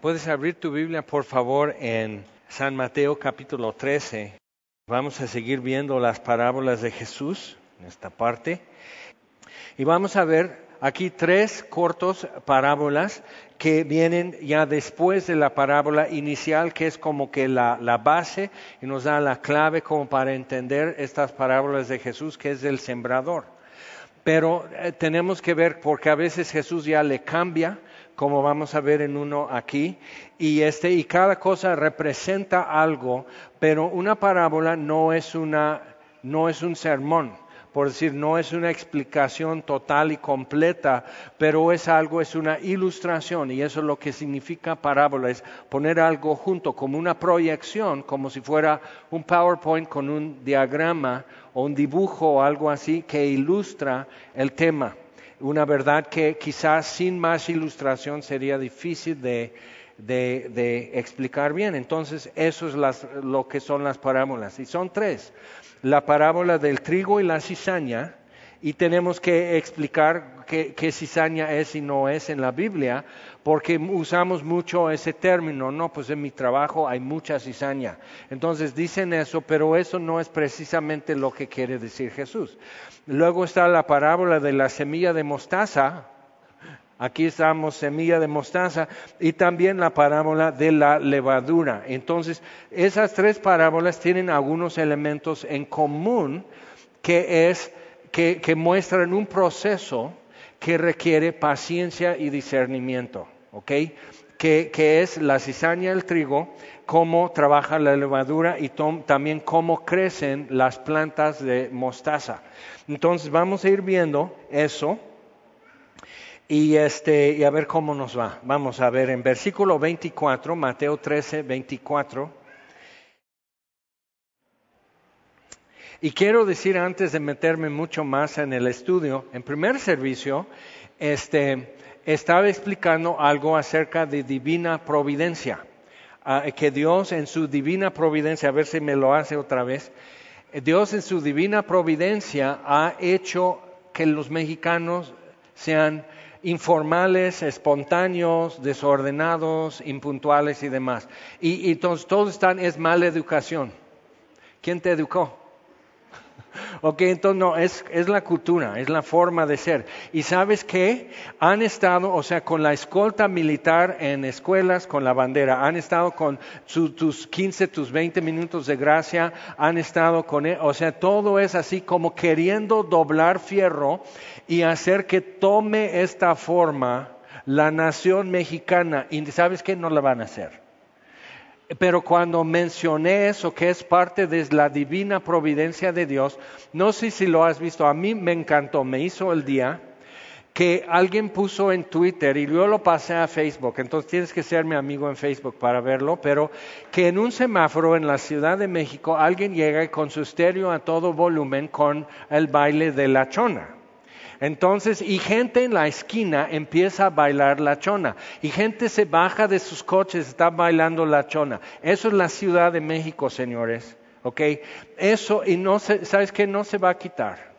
Puedes abrir tu Biblia, por favor, en San Mateo capítulo 13. Vamos a seguir viendo las parábolas de Jesús en esta parte. Y vamos a ver aquí tres cortos parábolas que vienen ya después de la parábola inicial, que es como que la, base y nos da la clave como para entender estas parábolas de Jesús, que es del sembrador. Pero eh, tenemos que ver, porque a veces Jesús ya le cambia como vamos a ver en uno aquí, y este y cada cosa representa algo, pero una parábola no es una no es un sermón, por decir, no es una explicación total y completa, pero es algo, es una ilustración, y eso es lo que significa parábola, es poner algo junto como una proyección, como si fuera un PowerPoint con un diagrama o un dibujo o algo así que ilustra el tema una verdad que quizás sin más ilustración sería difícil de, explicar bien. Entonces, eso es lo que son las parábolas. Y son tres. La parábola del trigo y la cizaña, y tenemos que explicar qué, cizaña es y no es en la Biblia, porque usamos mucho ese término, no, pues en mi trabajo hay mucha cizaña. Entonces dicen eso, pero eso no es precisamente lo que quiere decir Jesús. Luego está la parábola de la semilla de mostaza, Aquí estamos semilla de mostaza y también la parábola de la levadura. Entonces, esas tres parábolas tienen algunos elementos en común que es que, muestran un proceso que requiere paciencia y discernimiento, ¿ok? Que, es la cizaña del trigo, cómo trabaja la levadura y también cómo crecen las plantas de mostaza. Entonces vamos a ir viendo eso y, este, y a ver cómo nos va. Vamos a ver en versículo 24, Mateo 13, 24. Y quiero decir antes de meterme mucho más en el estudio, en primer servicio, este, estaba explicando algo acerca de divina providencia, ah, que Dios en su divina providencia, a ver si me lo hace otra vez, Dios en su divina providencia ha hecho que los mexicanos sean informales, espontáneos, desordenados, impuntuales y demás. Y, todos, todos están, es mala educación. ¿Quién te educó? Ok, entonces no, es, es, la cultura, es la forma de ser. Y sabes que han estado, o sea, con la escolta militar en escuelas, con la bandera, han estado con tus 15, tus 20 minutos de gracia, han estado con, e, o sea, todo es así como queriendo doblar fierro y hacer que tome esta forma la nación mexicana. Y sabes que no la van a hacer. Pero cuando mencioné eso, que es parte de la divina providencia de Dios, no sé si lo has visto, a mí me encantó, me hizo el día que alguien puso en Twitter y yo lo pasé a Facebook, entonces tienes que ser mi amigo en Facebook para verlo, pero que en un semáforo en la Ciudad de México alguien llega con su estéreo a todo volumen con el baile de la chona. Entonces, y gente en la esquina empieza a bailar la chona. Y gente se baja de sus coches, está bailando la chona. Eso es la Ciudad de México, señores. ¿Ok? Eso, y no ¿sabes qué? No se va a quitar.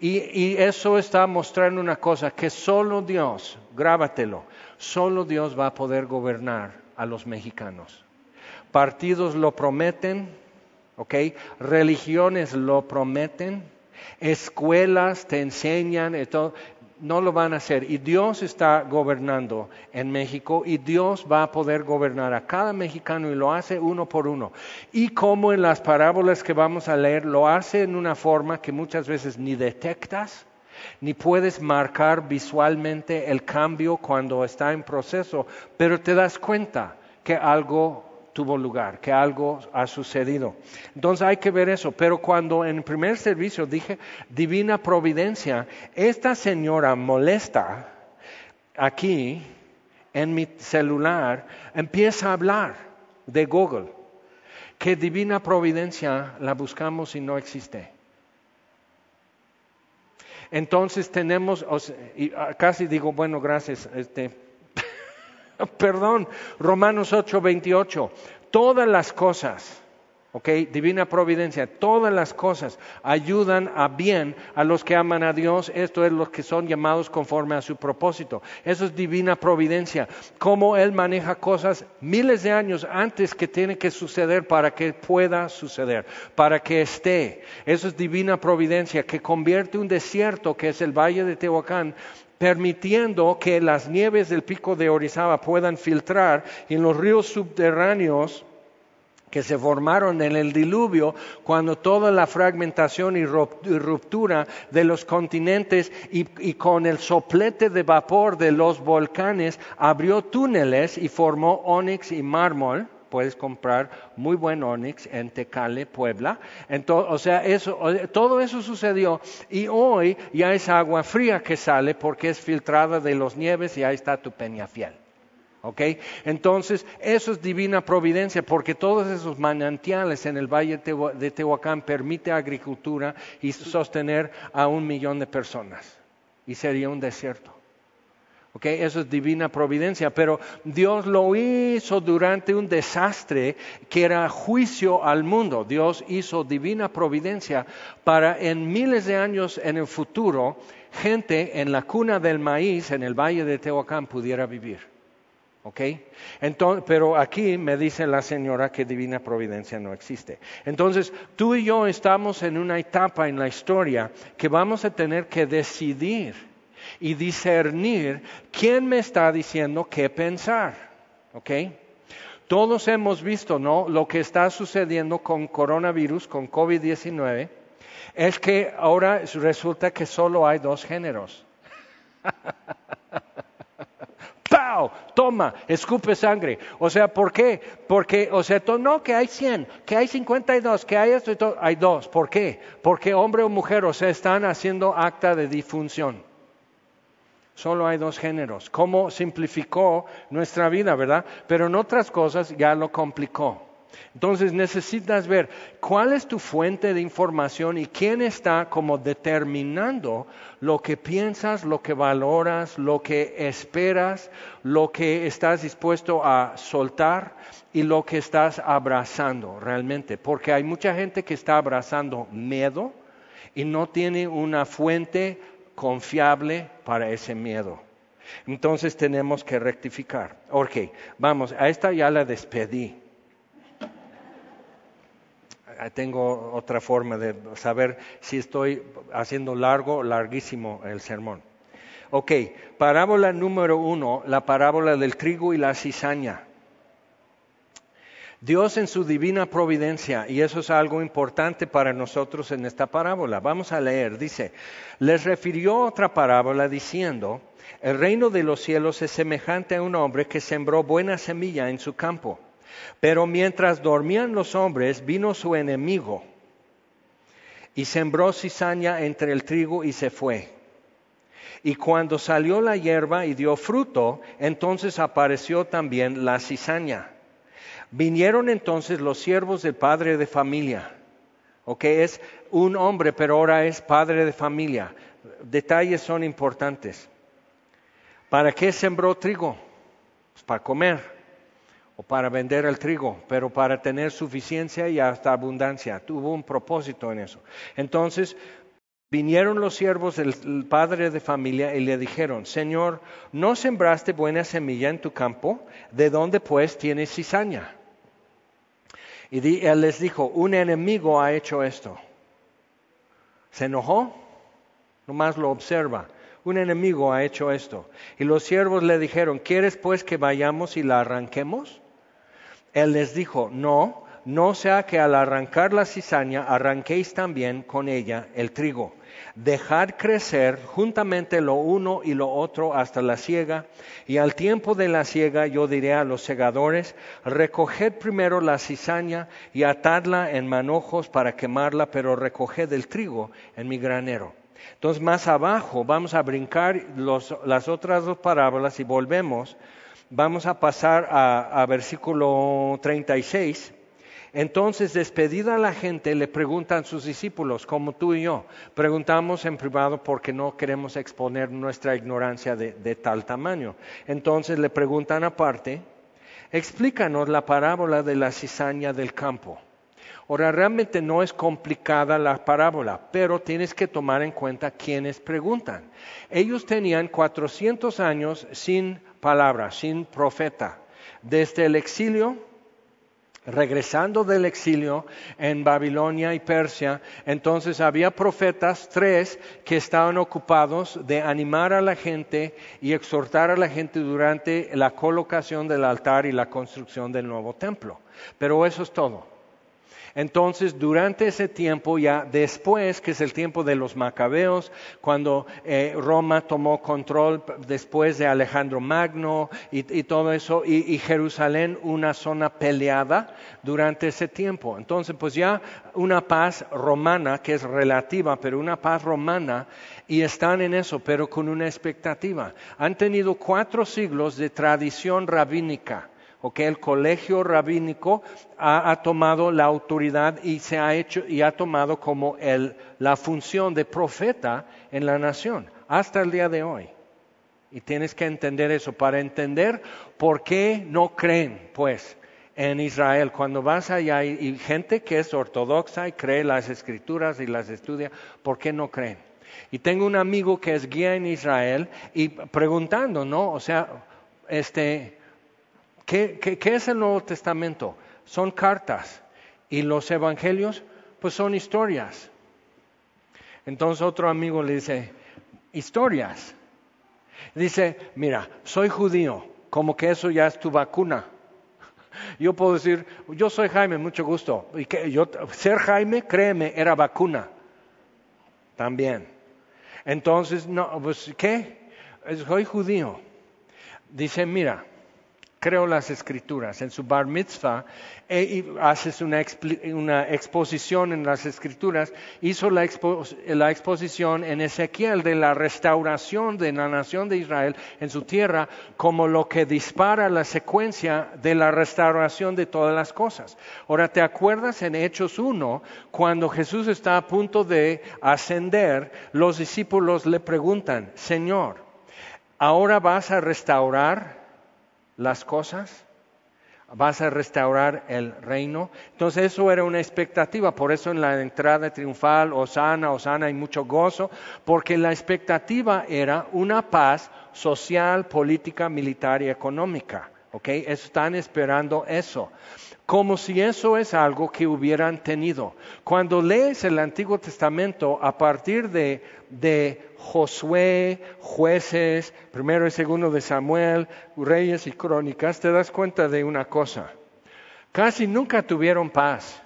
Y, y eso está mostrando una cosa, que solo Dios, grábatelo, solo Dios va a poder gobernar a los mexicanos. Partidos lo prometen, ¿ok? Religiones lo prometen, escuelas te enseñan, no lo van a hacer. Y Dios está gobernando en México y Dios va a poder gobernar a cada mexicano y lo hace uno por uno. Y como en las parábolas que vamos a leer, lo hace en una forma que muchas veces ni detectas, ni puedes marcar visualmente el cambio cuando está en proceso, pero te das cuenta que algo tuvo lugar, que algo ha sucedido. Entonces hay que ver eso. Pero cuando en el primer servicio dije divina providencia, esta señora molesta aquí en mi celular empieza a hablar de Google, que divina providencia la buscamos y no existe. Entonces tenemos, ah, casi digo, bueno, gracias, este, Perdón, Romanos 8, 28. Todas las cosas, ¿ok? Divina providencia, todas las cosas ayudan a bien a los que aman a Dios, esto es los que son llamados conforme a su propósito. Eso es divina providencia, cómo Él maneja cosas miles de años antes que tiene que suceder para que pueda suceder, para que esté. Eso es divina providencia, que convierte un desierto que es el valle de Tehuacán permitiendo que las nieves del pico de Orizaba puedan filtrar en los ríos subterráneos que se formaron en el diluvio cuando toda la fragmentación y ruptura de los continentes y, con el soplete de vapor de los volcanes abrió túneles y formó ónix y mármol. Puedes comprar muy buen ónix en Tecale, Puebla. Entonces, o sea, eso, todo eso sucedió y hoy ya es agua fría que sale porque es filtrada de los nieves y ahí está tu peñafiel. Entonces, eso es divina providencia porque todos esos manantiales en el valle de Tehuacán permite agricultura y sostener a un millón de personas. Y sería un desierto. Eso es divina providencia, pero Dios lo hizo durante un desastre que era juicio al mundo. Dios hizo divina providencia para en miles de años en el futuro, gente en la cuna del maíz en el valle de Tehuacán pudiera vivir. ¿Ok? Entonces, pero aquí me dice la señora que divina providencia no existe. Entonces, tú y yo estamos en una etapa en la historia que vamos a tener que decidir y discernir quién me está diciendo qué pensar. ¿Ok? Todos hemos visto, ¿no? Lo que está sucediendo con coronavirus, con COVID-19, es que ahora resulta que solo hay dos géneros. ¡Pau! Toma, escupe sangre. O sea, ¿por qué? Porque, o sea, no que hay 100, que hay 52, que hay esto y todo. Hay dos. ¿Por qué? Porque hombre o mujer, o están haciendo acta de difunción. Solo hay dos géneros. ¿Cómo simplificó nuestra vida, verdad? Pero en otras cosas ya lo complicó. Entonces necesitas ver cuál es tu fuente de información y quién está como determinando lo que piensas, lo que valoras, lo que esperas, lo que estás dispuesto a soltar y lo que estás abrazando realmente. Porque hay mucha gente que está abrazando miedo y no tiene una fuente confiable para ese miedo. Entonces tenemos que rectificar. Ok, vamos, a esta ya la despedí. Ah, tengo otra forma de saber si estoy haciendo largo larguísimo el sermón. Ok, parábola número uno, la parábola del trigo y la cizaña. Dios en su divina providencia, y eso es algo importante para nosotros en esta parábola. Vamos a leer, dice, les refirió otra parábola diciendo, el reino de los cielos es semejante a un hombre que sembró buena semilla en su campo. Pero mientras dormían los hombres, vino su enemigo y sembró cizaña entre el trigo y se fue. Y cuando salió la hierba y dio fruto, entonces apareció también la cizaña. Vinieron entonces los siervos del padre de familia. Ok, es un hombre, pero ahora es padre de familia. Detalles son importantes. ¿Para qué sembró trigo? Pues para comer o para vender el trigo, pero para tener suficiencia y hasta abundancia. Tuvo un propósito en eso. Entonces, vinieron los siervos del padre de familia y le dijeron, Señor, ¿no sembraste buena semilla en tu campo? ¿De dónde pues tienes cizaña? Y él les dijo, un enemigo ha hecho esto. ¿Se enojó? Nomás lo observa un enemigo ha hecho esto. Y los siervos le dijeron, ¿quieres pues que vayamos y la arranquemos? Él les dijo, no, no sea que al arrancar la cizaña arranquéis también con ella el trigo. Dejad crecer juntamente lo uno y lo otro hasta la siega, y al tiempo de la siega yo diré a los segadores, recoged primero la cizaña y atadla en manojos para quemarla, pero recoged el trigo en mi granero. Entonces más abajo vamos a brincar las otras dos parábolas y volvemos Vamos a pasar a, versículo 36. Entonces, despedida la gente, le preguntan sus discípulos, como tú y yo. Preguntamos en privado porque no queremos exponer nuestra ignorancia de, de tal tamaño. Entonces le preguntan aparte, explícanos la parábola de la cizaña del campo. Ahora, realmente no es complicada la parábola, pero tienes que tomar en cuenta quienes preguntan. Ellos tenían 400 años sin palabra, sin profeta. Desde el exilio regresando del exilio en Babilonia y Persia, entonces había profetas, tres, que estaban ocupados de animar a la gente y exhortar a la gente durante la colocación del altar y la construcción del nuevo templo. Pero eso es todo. Entonces, durante ese tiempo, ya después, que es el tiempo de los macabeos, cuando eh, Roma tomó control después de Alejandro Magno y, todo eso, y, y, Jerusalén una zona peleada durante ese tiempo. Entonces, pues ya una paz romana, que es relativa, pero una paz romana, y están en eso, pero con una expectativa. Han tenido cuatro siglos de tradición rabínica que el colegio rabínico ha, tomado la autoridad y se ha hecho y ha tomado como la función de profeta en la nación hasta el día de hoy. Y tienes que entender eso para entender por qué no creen, pues, en Israel. Cuando vas allá y, gente que es ortodoxa y cree las escrituras y las estudia, ¿por qué no creen? Y tengo un amigo que es guía en Israel y preguntando, ¿no? O sea, este, ¿Qué, es el Nuevo Testamento? Son cartas. Y los evangelios, pues son historias. Entonces otro amigo le dice, historias. Dice, mira, soy judío, como que eso ya es tu vacuna. Yo puedo decir, yo soy Jaime, mucho gusto. Que yo, ser Jaime, créeme, era vacuna. También. Entonces, no, pues, ¿qué? Soy judío. Dice, mira, creo las escrituras. En su bar mitzvah e, haces una, exposición en las escrituras. Hizo la, la, exposición en Ezequiel de la restauración de la nación de Israel en su tierra como lo que dispara la secuencia de la restauración de todas las cosas. Ahora, ¿te acuerdas en Hechos 1 cuando Jesús está a punto de ascender? Los discípulos le preguntan, Señor, ¿ahora vas a restaurar? Las cosas, vas a restaurar el reino. Entonces eso era una expectativa, por eso en la entrada triunfal, Osana, Osana, hay mucho gozo, porque la expectativa era una paz social, política, militar y económica. ¿ok? Están esperando eso como si eso es algo que hubieran tenido. Cuando lees el Antiguo Testamento a partir de, de Josué, jueces, primero y segundo de Samuel, reyes y crónicas, te das cuenta de una cosa. Casi nunca tuvieron paz.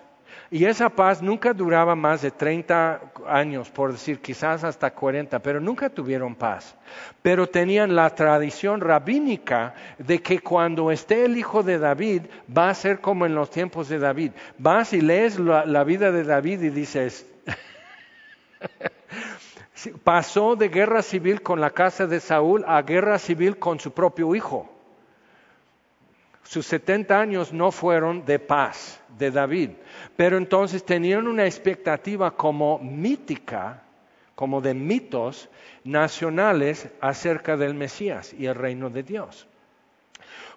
Y esa paz nunca duraba más de 30 años, por decir quizás hasta 40, pero nunca tuvieron paz. Pero tenían la tradición rabínica de que cuando esté el hijo de David va a ser como en los tiempos de David. Vas y lees la, vida de David y dices, pasó de guerra civil con la casa de Saúl a guerra civil con su propio hijo. Sus 70 años no fueron de paz de David. Pero entonces tenían una expectativa como mítica, como de mitos nacionales acerca del Mesías y el reino de Dios.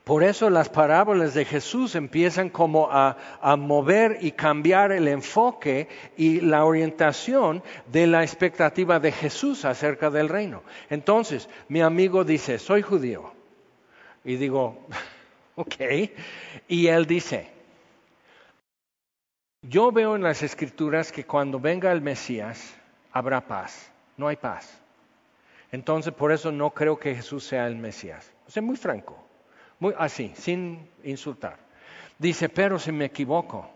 Por eso las parábolas de Jesús empiezan como a, mover y cambiar el enfoque y la orientación de la expectativa de Jesús acerca del reino. Entonces, mi amigo dice, soy judío. Y digo, ok. Y él dice, yo veo en las escrituras que cuando venga el Mesías habrá paz. No hay paz. Entonces, por eso no creo que Jesús sea el Mesías. O sea, muy franco, muy así, sin insultar. Dice, pero si me equivoco,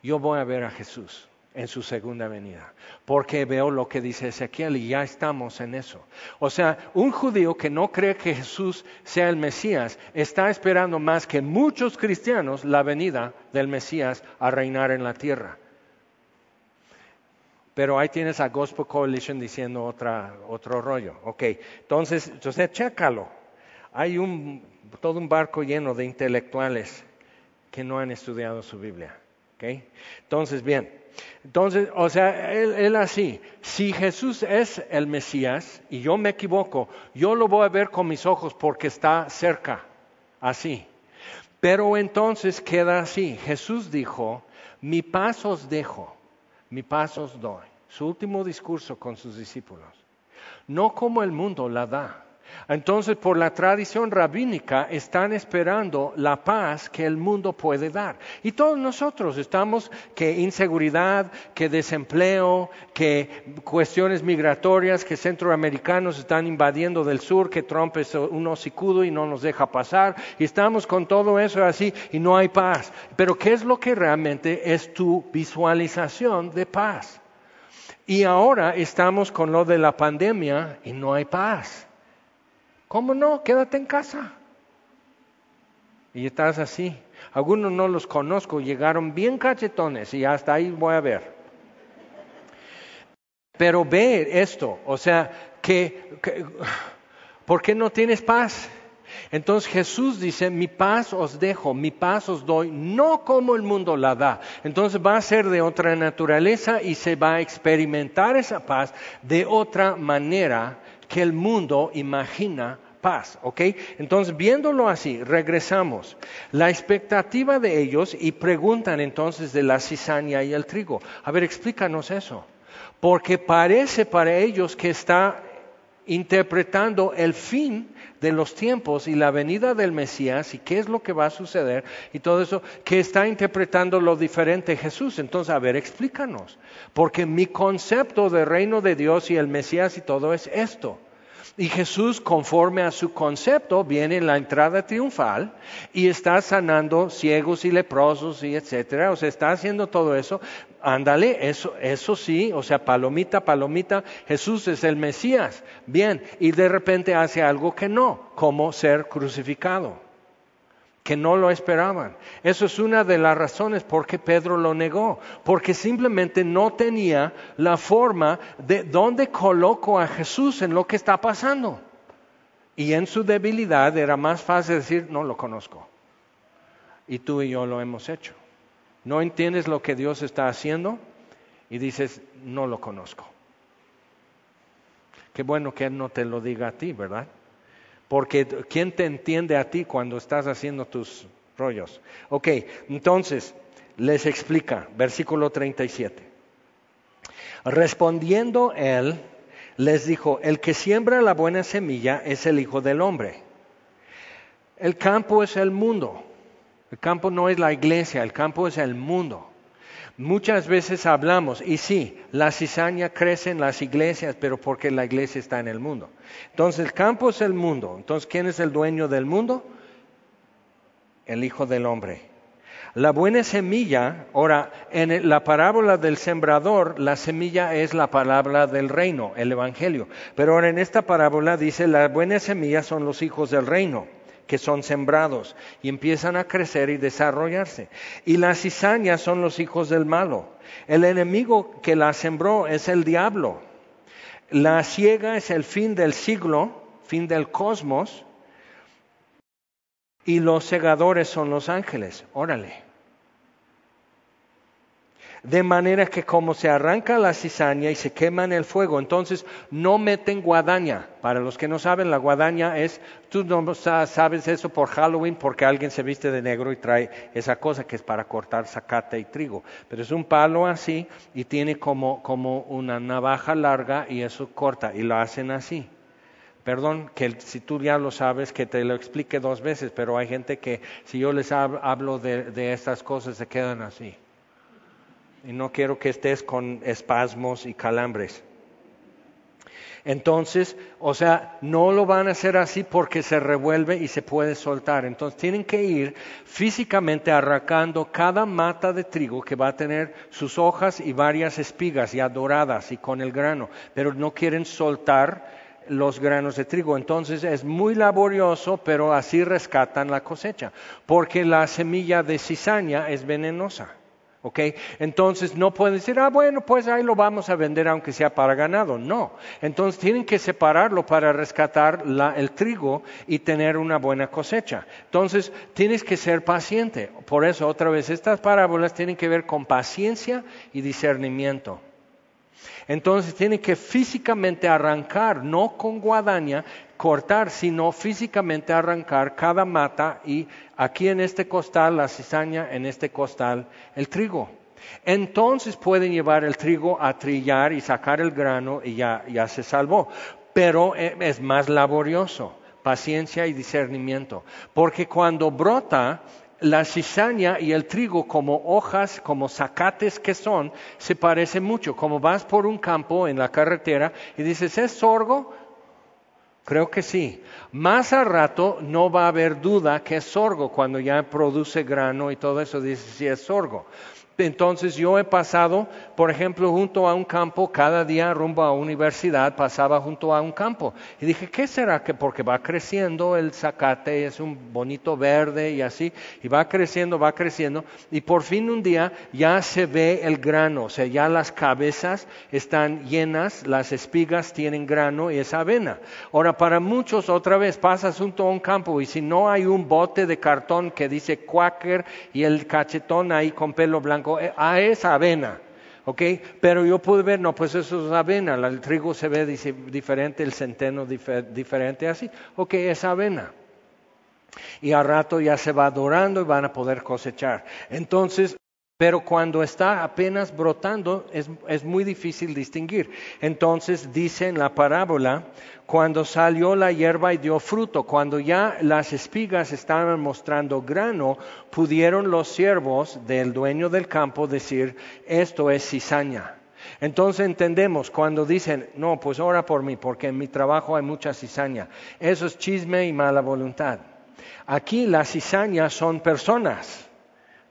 yo voy a ver a Jesús en su segunda venida, porque veo lo que dice Ezequiel y ya estamos en eso. O sea, un judío que no cree que Jesús sea el Mesías está esperando más que muchos cristianos la venida del Mesías a reinar en la tierra. Pero ahí tienes a Gospel Coalition diciendo otro rollo. Ok, entonces, entonces chécalo. Hay un, todo un barco lleno de intelectuales que no han estudiado su Biblia. Okay? Entonces, bien, entonces, o sea, él, así, si Jesús es el Mesías y yo me equivoco, yo lo voy a ver con mis ojos porque está cerca, así. Pero entonces queda así. Jesús dijo, mi paz os dejo, mi paz os doy. Su último discurso con sus discípulos. No como el mundo la da. Entonces, por la tradición rabínica, están esperando la paz que el mundo puede dar. Y todos nosotros estamos que inseguridad, que desempleo, que cuestiones migratorias, que centroamericanos están invadiendo del sur, que Trump es un hocicudo y no nos deja pasar. Y estamos con todo eso así y no hay paz. Pero ¿qué es lo que realmente es tu visualización de paz? Y ahora estamos con lo de la pandemia y no hay paz. ¿Cómo no? Quédate en casa. Y estás así. Algunos no los conozco, llegaron bien cachetones y hasta ahí voy a ver. Pero ve esto, o sea, que, ¿por qué no tienes paz? Entonces Jesús dice, mi paz os dejo, mi paz os doy, no como el mundo la da. Entonces va a ser de otra naturaleza y se va a experimentar esa paz de otra manera que el mundo imagina paz, ¿ok? Entonces, viéndolo así, regresamos. La expectativa de ellos y preguntan entonces de la cizaña y el trigo. A ver, explícanos eso. Porque parece para ellos que está interpretando el fin de los tiempos y la venida del Mesías y qué es lo que va a suceder y todo eso, que está interpretando lo diferente Jesús. Entonces, a ver, explícanos. Porque mi concepto de reino de Dios y el Mesías y todo es esto. Y Jesús, conforme a su concepto, viene en la entrada triunfal y está sanando ciegos y leprosos y etcétera. O sea, está haciendo todo eso. Ándale, eso, eso sí, o sea, palomita, palomita, Jesús es el Mesías. Bien, y de repente hace algo que no, como ser crucificado que no lo esperaban. Eso es una de las razones por qué Pedro lo negó, porque simplemente no tenía la forma de dónde coloco a Jesús en lo que está pasando. Y en su debilidad era más fácil decir, no lo conozco. Y tú y yo lo hemos hecho. No entiendes lo que Dios está haciendo y dices, no lo conozco. Qué bueno que Él no te lo diga a ti, ¿verdad? Porque ¿quién te entiende a ti cuando estás haciendo tus rollos? Ok, entonces les explica, versículo 37. Respondiendo él, les dijo, el que siembra la buena semilla es el Hijo del Hombre. El campo es el mundo. El campo no es la iglesia, el campo es el mundo. Muchas veces hablamos, y sí, la cizaña crece en las iglesias, pero porque la iglesia está en el mundo. Entonces el campo es el mundo. Entonces, ¿quién es el dueño del mundo? El Hijo del Hombre. La buena semilla, ahora, en la parábola del sembrador, la semilla es la palabra del reino, el Evangelio. Pero ahora en esta parábola dice, la buena semilla son los hijos del reino que son sembrados y empiezan a crecer y desarrollarse. Y las cizañas son los hijos del malo. El enemigo que la sembró es el diablo. La ciega es el fin del siglo, fin del cosmos. Y los segadores son los ángeles. Órale. De manera que como se arranca la cizaña y se quema en el fuego, entonces no meten guadaña. Para los que no saben, la guadaña es, tú no sabes eso por Halloween porque alguien se viste de negro y trae esa cosa que es para cortar zacate y trigo. Pero es un palo así y tiene como, una navaja larga y eso corta y lo hacen así. Perdón, que si tú ya lo sabes, que te lo explique dos veces, pero hay gente que si yo les hablo de estas cosas se quedan así y no quiero que estés con espasmos y calambres. Entonces, o sea, no lo van a hacer así porque se revuelve y se puede soltar. Entonces, tienen que ir físicamente arrancando cada mata de trigo que va a tener sus hojas y varias espigas ya doradas y con el grano, pero no quieren soltar los granos de trigo. Entonces es muy laborioso, pero así rescatan la cosecha, porque la semilla de cizaña es venenosa. ¿Ok? Entonces no pueden decir, ah, bueno, pues ahí lo vamos a vender aunque sea para ganado. No. Entonces tienen que separarlo para rescatar el trigo y tener una buena cosecha. Entonces tienes que ser paciente. Por eso, otra vez, estas parábolas tienen que ver con paciencia y discernimiento. Entonces tienen que físicamente arrancar, no con guadaña, cortar, sino físicamente arrancar cada mata y aquí en este costal la cizaña, en este costal el trigo. Entonces pueden llevar el trigo a trillar y sacar el grano y ya, se salvó. Pero eh, es más laborioso, paciencia y discernimiento. Porque cuando brota, la cizaña y el trigo como hojas, como zacates que son, se parecen mucho. Como vas por un campo en la carretera y dices, ¿es sorgo? Creo que sí. Más a rato no va a haber duda que es sorgo cuando ya produce grano y todo eso, dice si es sorgo. Entonces yo he pasado, por ejemplo, junto a un campo, cada día rumbo a universidad pasaba junto a un campo. Y dije, ¿qué será? que Porque va creciendo el zacate, es un bonito verde y así, y va creciendo, va creciendo, y por fin un día ya se ve el grano, o sea, ya las cabezas están llenas, las espigas tienen grano y es avena. Ahora, para muchos, otra vez, pasas junto a un campo y si no hay un bote de cartón que dice Quaker y el cachetón ahí con pelo blanco, eh, a esa avena. ¿ok? Pero yo pude ver, no, pues eso es avena, el trigo se ve diferente, el centeno diferente, así. Ok, es avena. Y al rato ya se va dorando y van a poder cosechar. Entonces, pero cuando está apenas brotando es, muy difícil distinguir. Entonces dice en la parábola, cuando salió la hierba y dio fruto, cuando ya las espigas estaban mostrando grano, pudieron los siervos del dueño del campo decir, esto es cizaña. Entonces entendemos cuando dicen, no, pues ora por mí, porque en mi trabajo hay mucha cizaña. Eso es chisme y mala voluntad. Aquí las cizañas son personas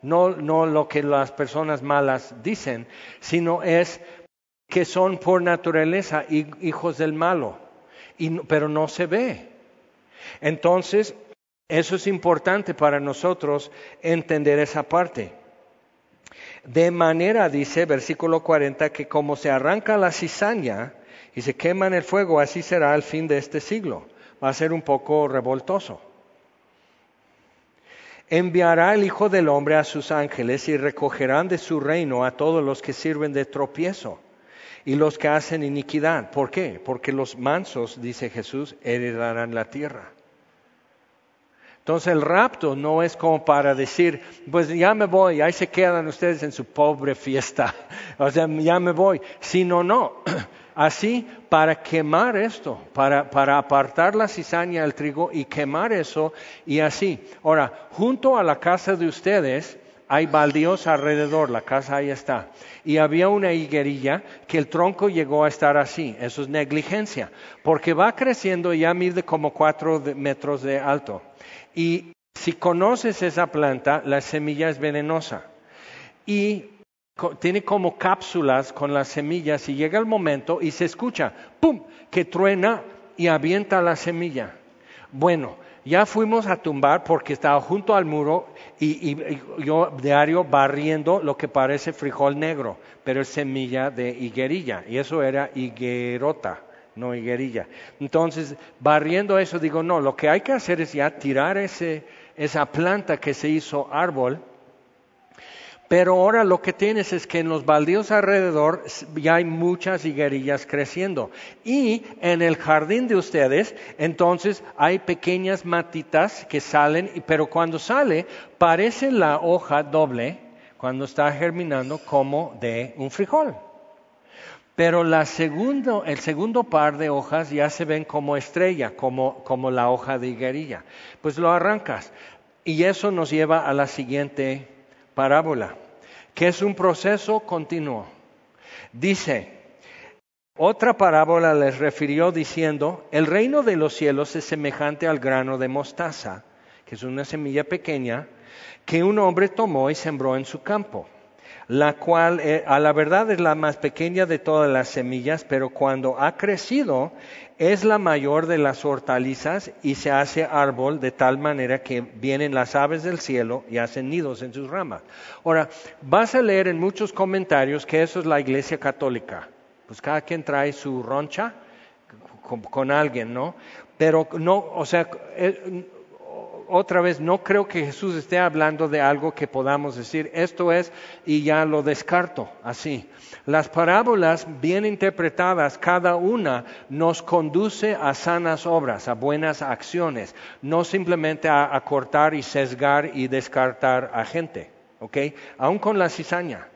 no, no lo que las personas malas dicen, sino es que son por naturaleza hijos del malo, pero no se ve. Entonces, eso es importante para nosotros entender esa parte. De manera, dice versículo 40, que como se arranca la cizaña y se quema en el fuego, así será el fin de este siglo. Va a ser un poco revoltoso enviará el Hijo del Hombre a sus ángeles y recogerán de su reino a todos los que sirven de tropiezo y los que hacen iniquidad. ¿Por qué? Porque los mansos, dice Jesús, heredarán la tierra. Entonces el rapto no es como para decir, pues ya me voy, ahí se quedan ustedes en su pobre fiesta, o sea, ya me voy, sino no, así para quemar esto, para, para apartar la cizaña del trigo y quemar eso y así. Ahora, junto a la casa de ustedes hay baldíos alrededor, la casa ahí está. Y había una higuerilla que el tronco llegó a estar así, eso es negligencia, porque va creciendo y ya mide como cuatro metros de alto. Y si conoces esa planta, la semilla es venenosa. Y tiene como cápsulas con las semillas y llega el momento y se escucha, ¡pum!, que truena y avienta la semilla. Bueno, ya fuimos a tumbar porque estaba junto al muro y, yo diario barriendo lo que parece frijol negro, pero es semilla de higuerilla y eso era higuerota, no higuerilla. Entonces, barriendo eso, digo, no, lo que hay que hacer es ya tirar ese, esa planta que se hizo árbol pero ahora lo que tienes es que en los baldíos alrededor ya hay muchas higuerillas creciendo. Y en el jardín de ustedes, entonces hay pequeñas matitas que salen, pero cuando sale parece la hoja doble, cuando está germinando, como de un frijol. Pero la el segundo par de hojas ya se ven como estrella, como, como la hoja de higuerilla. Pues lo arrancas. Y eso nos lleva a la siguiente parábola, que es un proceso continuo. Dice, otra parábola les refirió diciendo, el reino de los cielos es semejante al grano de mostaza, que es una semilla pequeña, que un hombre tomó y sembró en su campo la cual eh, a la verdad es la más pequeña de todas las semillas, pero cuando ha crecido es la mayor de las hortalizas y se hace árbol de tal manera que vienen las aves del cielo y hacen nidos en sus ramas. Ahora, vas a leer en muchos comentarios que eso es la iglesia católica. Pues cada quien trae su roncha con, alguien, ¿no? Pero no, o sea, eh, otra vez, no creo que Jesús esté hablando de algo que podamos decir, esto es, y ya lo descarto así. Las parábolas bien interpretadas, cada una nos conduce a sanas obras, a buenas acciones, no simplemente a, cortar y sesgar y descartar a gente, ¿ok? Aún con la cizaña.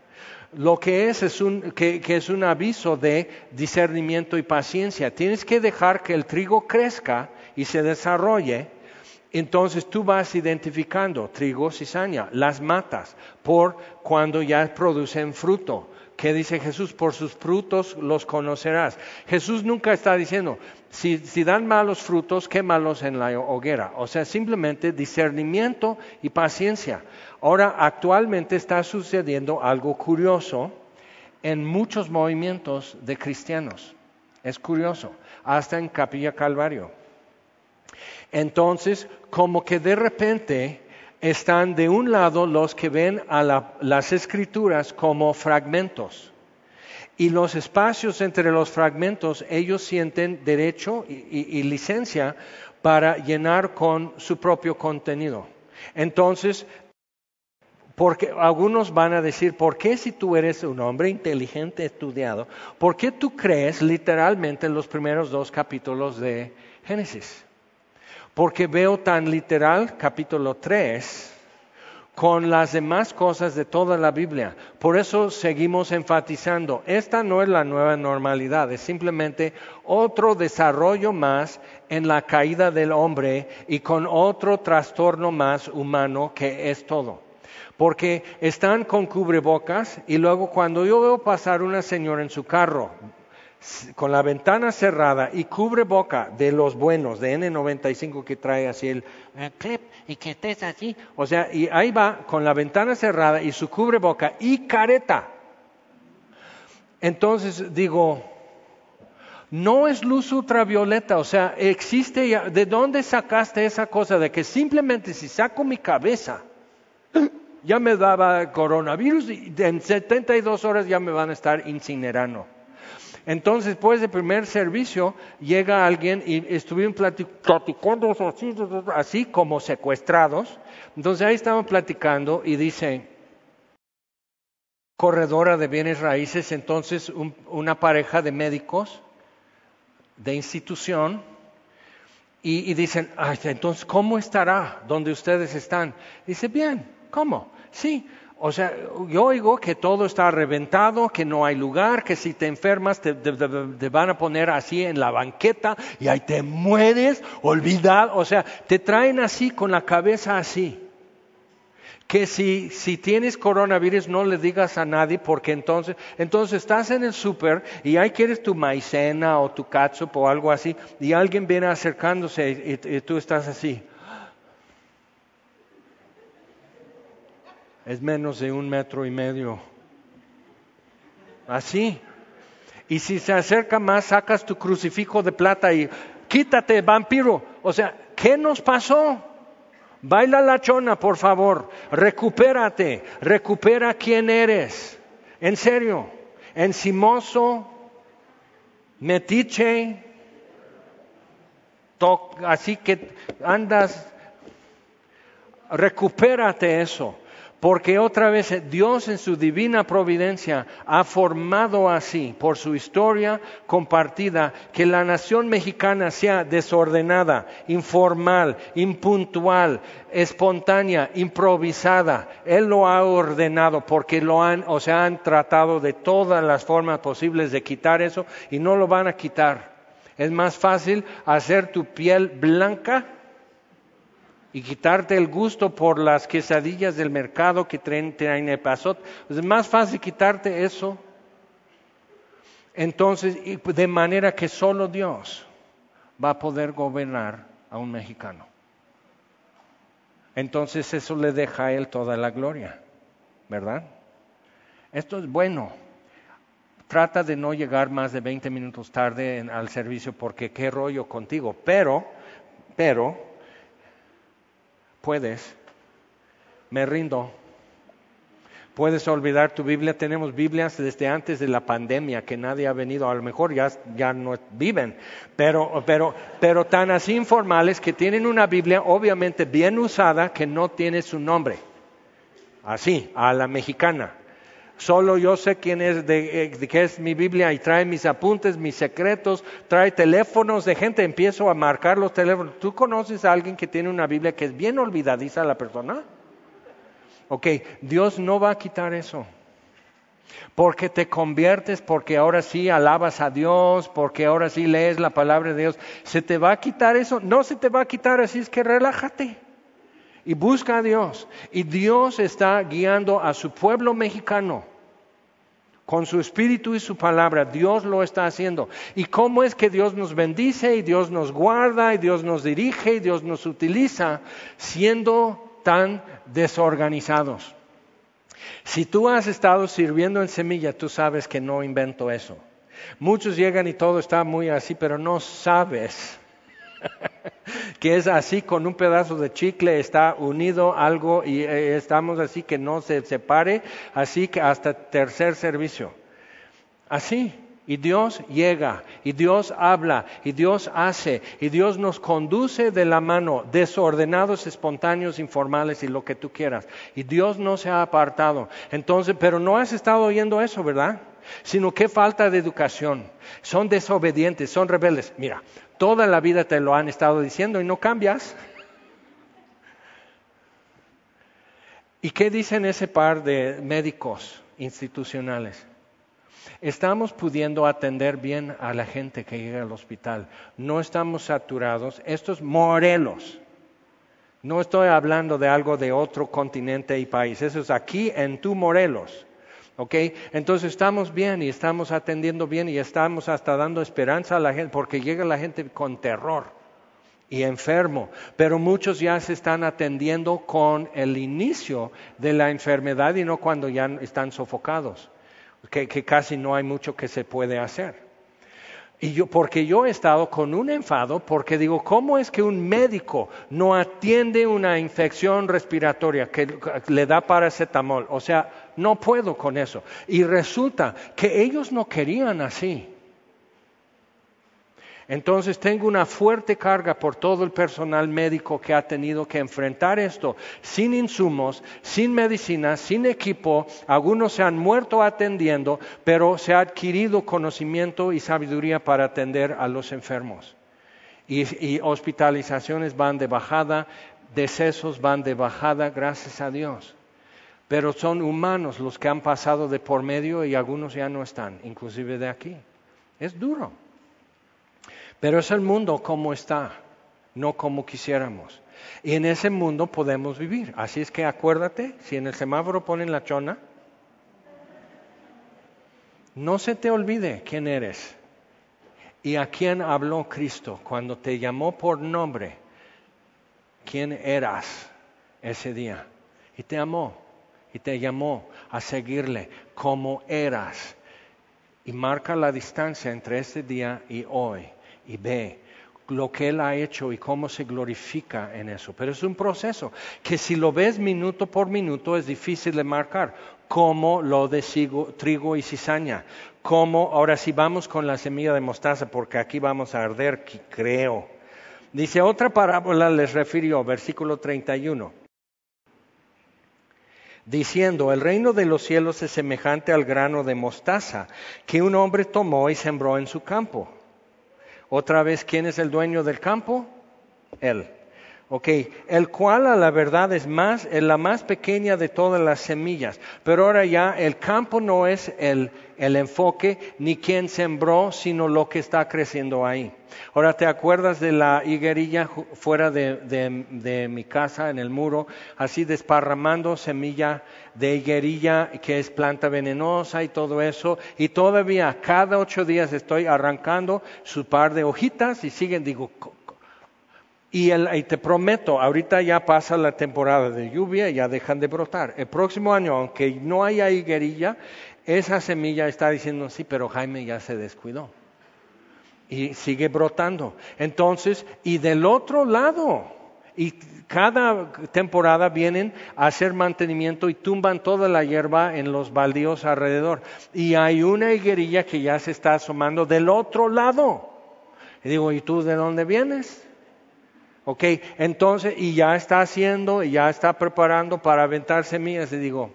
Lo que es es un, que es un aviso de discernimiento y paciencia. Tienes que dejar que el trigo crezca y se desarrolle entonces tú vas identificando trigo, cizaña, las matas por cuando ya producen fruto. ¿Qué dice Jesús? Por sus frutos los conocerás. Jesús nunca está diciendo, si, si, dan malos frutos, quémalos en la hoguera. O sea, simplemente discernimiento y paciencia. Ahora, actualmente está sucediendo algo curioso en muchos movimientos de cristianos. Es curioso, hasta en Capilla Calvario. Entonces, como que de repente están de un lado los que ven a las escrituras como fragmentos. Y los espacios entre los fragmentos, ellos sienten derecho y, licencia para llenar con su propio contenido. Entonces, porque algunos van a decir, ¿por qué si tú eres un hombre inteligente, estudiado, por qué tú crees literalmente en los primeros dos capítulos de Génesis? Porque veo tan literal capítulo 3 con las demás cosas de toda la Biblia. Por eso seguimos enfatizando, esta no es la nueva normalidad, es simplemente otro desarrollo más en la caída del hombre y con otro trastorno más humano que es todo. Porque están con cubrebocas y luego cuando yo veo pasar una señora en su carro, con la ventana cerrada y cubre boca de los buenos, de N95 que trae así el eh, clip y que estés así. O sea, y ahí va con la ventana cerrada y su cubre boca y careta. Entonces digo, no es luz ultravioleta, o sea, existe ya, ¿de dónde sacaste esa cosa de que simplemente si saco mi cabeza, ya me daba coronavirus y en 72 horas ya me van a estar incinerando? Entonces, después del primer servicio, llega alguien y estuvieron platicando así, así como secuestrados. Entonces ahí estaban platicando y dice, corredora de bienes raíces, entonces una pareja de médicos de institución, y, dicen, entonces, ¿cómo estará donde ustedes están? Dice, bien, ¿cómo? Sí, o sea, yo oigo que todo está reventado, que no hay lugar, que si te enfermas te, van a poner así en la banqueta y ahí te mueres, olvidado. O sea, te traen así con la cabeza así. Que si, si tienes coronavirus no le digas a nadie porque entonces, entonces estás en el súper y ahí quieres tu maicena o tu catsup o algo así y alguien viene acercándose y tú estás así. Es menos de un metro y medio. Así. Y si se acerca más, sacas tu crucifijo de plata y quítate, vampiro. O sea, ¿qué nos pasó? Baila la chona, por favor. Recupérate. Recupera quién eres. En serio. Encimoso. Metiche. así que andas. Recupérate eso. Porque otra vez Dios en su divina providencia ha formado así, por su historia compartida, que la nación mexicana sea desordenada, informal, impuntual, espontánea, improvisada. Él lo ha ordenado porque lo han, o sea, han tratado de todas las formas posibles de quitar eso y no lo van a quitar. Es más fácil hacer tu piel blanca y quitarte el gusto por las quesadillas del mercado que traen, traen el pasot. Es más fácil quitarte eso. Entonces, de manera que solo Dios va a poder gobernar a un mexicano. Entonces eso le deja a él toda la gloria, ¿verdad? Esto es bueno. Trata de no llegar más de 20 minutos tarde al servicio porque qué rollo contigo. Pero, pero, puedes, me rindo. Puedes olvidar tu Biblia. Tenemos Biblias desde antes de la pandemia que nadie ha venido. A lo mejor ya, ya no viven, pero, pero, pero tan así informales que tienen una Biblia obviamente bien usada que no tiene su nombre. Así, a la mexicana. Solo yo sé quién es, de, de, qué es mi Biblia y trae mis apuntes, mis secretos, trae teléfonos de gente. Empiezo a marcar los teléfonos. ¿Tú conoces a alguien que tiene una Biblia que es bien olvidadiza la persona? Ok, Dios no va a quitar eso. Porque te conviertes, porque ahora sí alabas a Dios, porque ahora sí lees la palabra de Dios. ¿Se te va a quitar eso? No se te va a quitar, así es que relájate y busca a Dios. Y Dios está guiando a su pueblo mexicano con su espíritu y su palabra. Dios lo está haciendo. ¿Y cómo es que Dios nos bendice y Dios nos guarda y Dios nos dirige y Dios nos utiliza siendo tan desorganizados. Si tú has estado sirviendo en semilla, tú sabes que no invento eso. Muchos llegan y todo está muy así, pero no sabes que es así con un pedazo de chicle, está unido algo y eh, estamos así que no se separe, así que hasta tercer servicio. Así. Y Dios llega, y Dios habla, y Dios hace, y Dios nos conduce de la mano, desordenados, espontáneos, informales y lo que tú quieras. Y Dios no se ha apartado. Entonces, pero no has estado oyendo eso, ¿verdad? Sino que falta de educación. Son desobedientes, son rebeldes. Mira, toda la vida te lo han estado diciendo y no cambias. ¿Y qué dicen ese par de médicos institucionales? estamos pudiendo atender bien a la gente que llega al hospital. No estamos saturados. Estos Morelos. No estoy hablando de algo de otro continente y país. Eso es aquí en tu Morelos. ¿Ok? Entonces estamos bien y estamos atendiendo bien y estamos hasta dando esperanza a la gente porque llega la gente con terror y enfermo, pero muchos ya se están atendiendo con el inicio de la enfermedad y no cuando ya están sofocados que, casi no hay mucho que se puede hacer. Y yo, porque yo he estado con un enfado, porque digo, ¿cómo es que un médico no atiende una infección respiratoria que le da paracetamol? O sea, no puedo con eso. Y resulta que ellos no querían así. Entonces tengo una fuerte carga por todo el personal médico que ha tenido que enfrentar esto sin insumos, sin medicina, sin equipo. Algunos se han muerto atendiendo, pero se ha adquirido conocimiento y sabiduría para atender a los enfermos. Y, hospitalizaciones van de bajada, decesos van de bajada, gracias a Dios. Pero son humanos los que han pasado de por medio y algunos ya no están, inclusive de aquí. Es duro. Pero es el mundo como está, no como quisiéramos. Y en ese mundo podemos vivir. Así es que acuérdate, si en el semáforo ponen la chona, no se te olvide quién eres y a quién habló Cristo cuando te llamó por nombre, quién eras ese día. Y te amó y te llamó a seguirle como eras. Y marca la distancia entre ese día y hoy y ve lo que Él ha hecho y cómo se glorifica en eso. Pero es un proceso que si lo ves minuto por minuto es difícil de marcar, como lo de trigo y cizaña, como ahora sí vamos con la semilla de mostaza, porque aquí vamos a arder, creo. Dice otra parábola, les refirió, versículo 31 diciendo, el reino de los cielos es semejante al grano de mostaza que un hombre tomó y sembró en su campo otra vez, ¿quién es el dueño del campo? Él. Ok, el cual a la verdad es más, es la más pequeña de todas las semillas. Pero ahora ya el campo no es el, el enfoque ni quien sembró, sino lo que está creciendo ahí. Ahora, ¿te acuerdas de la higuerilla fuera de, de, mi casa, en el muro, así desparramando semilla de higuerilla que es planta venenosa y todo eso? Y todavía cada ocho días estoy arrancando su par de hojitas y siguen, digo, y, te prometo, ahorita ya pasa la temporada de lluvia y ya dejan de brotar. El próximo año, aunque no haya higuerilla, esa semilla está diciendo, sí, pero Jaime ya se descuidó. Y sigue brotando. Entonces, y del otro lado, Y cada temporada vienen a hacer mantenimiento y tumban toda la hierba en los baldíos alrededor. Y hay una higuerilla que ya se está asomando del otro lado. Y digo, ¿y tú de dónde vienes? Ok, entonces, y ya está haciendo, y ya está preparando para aventar semillas. Y digo,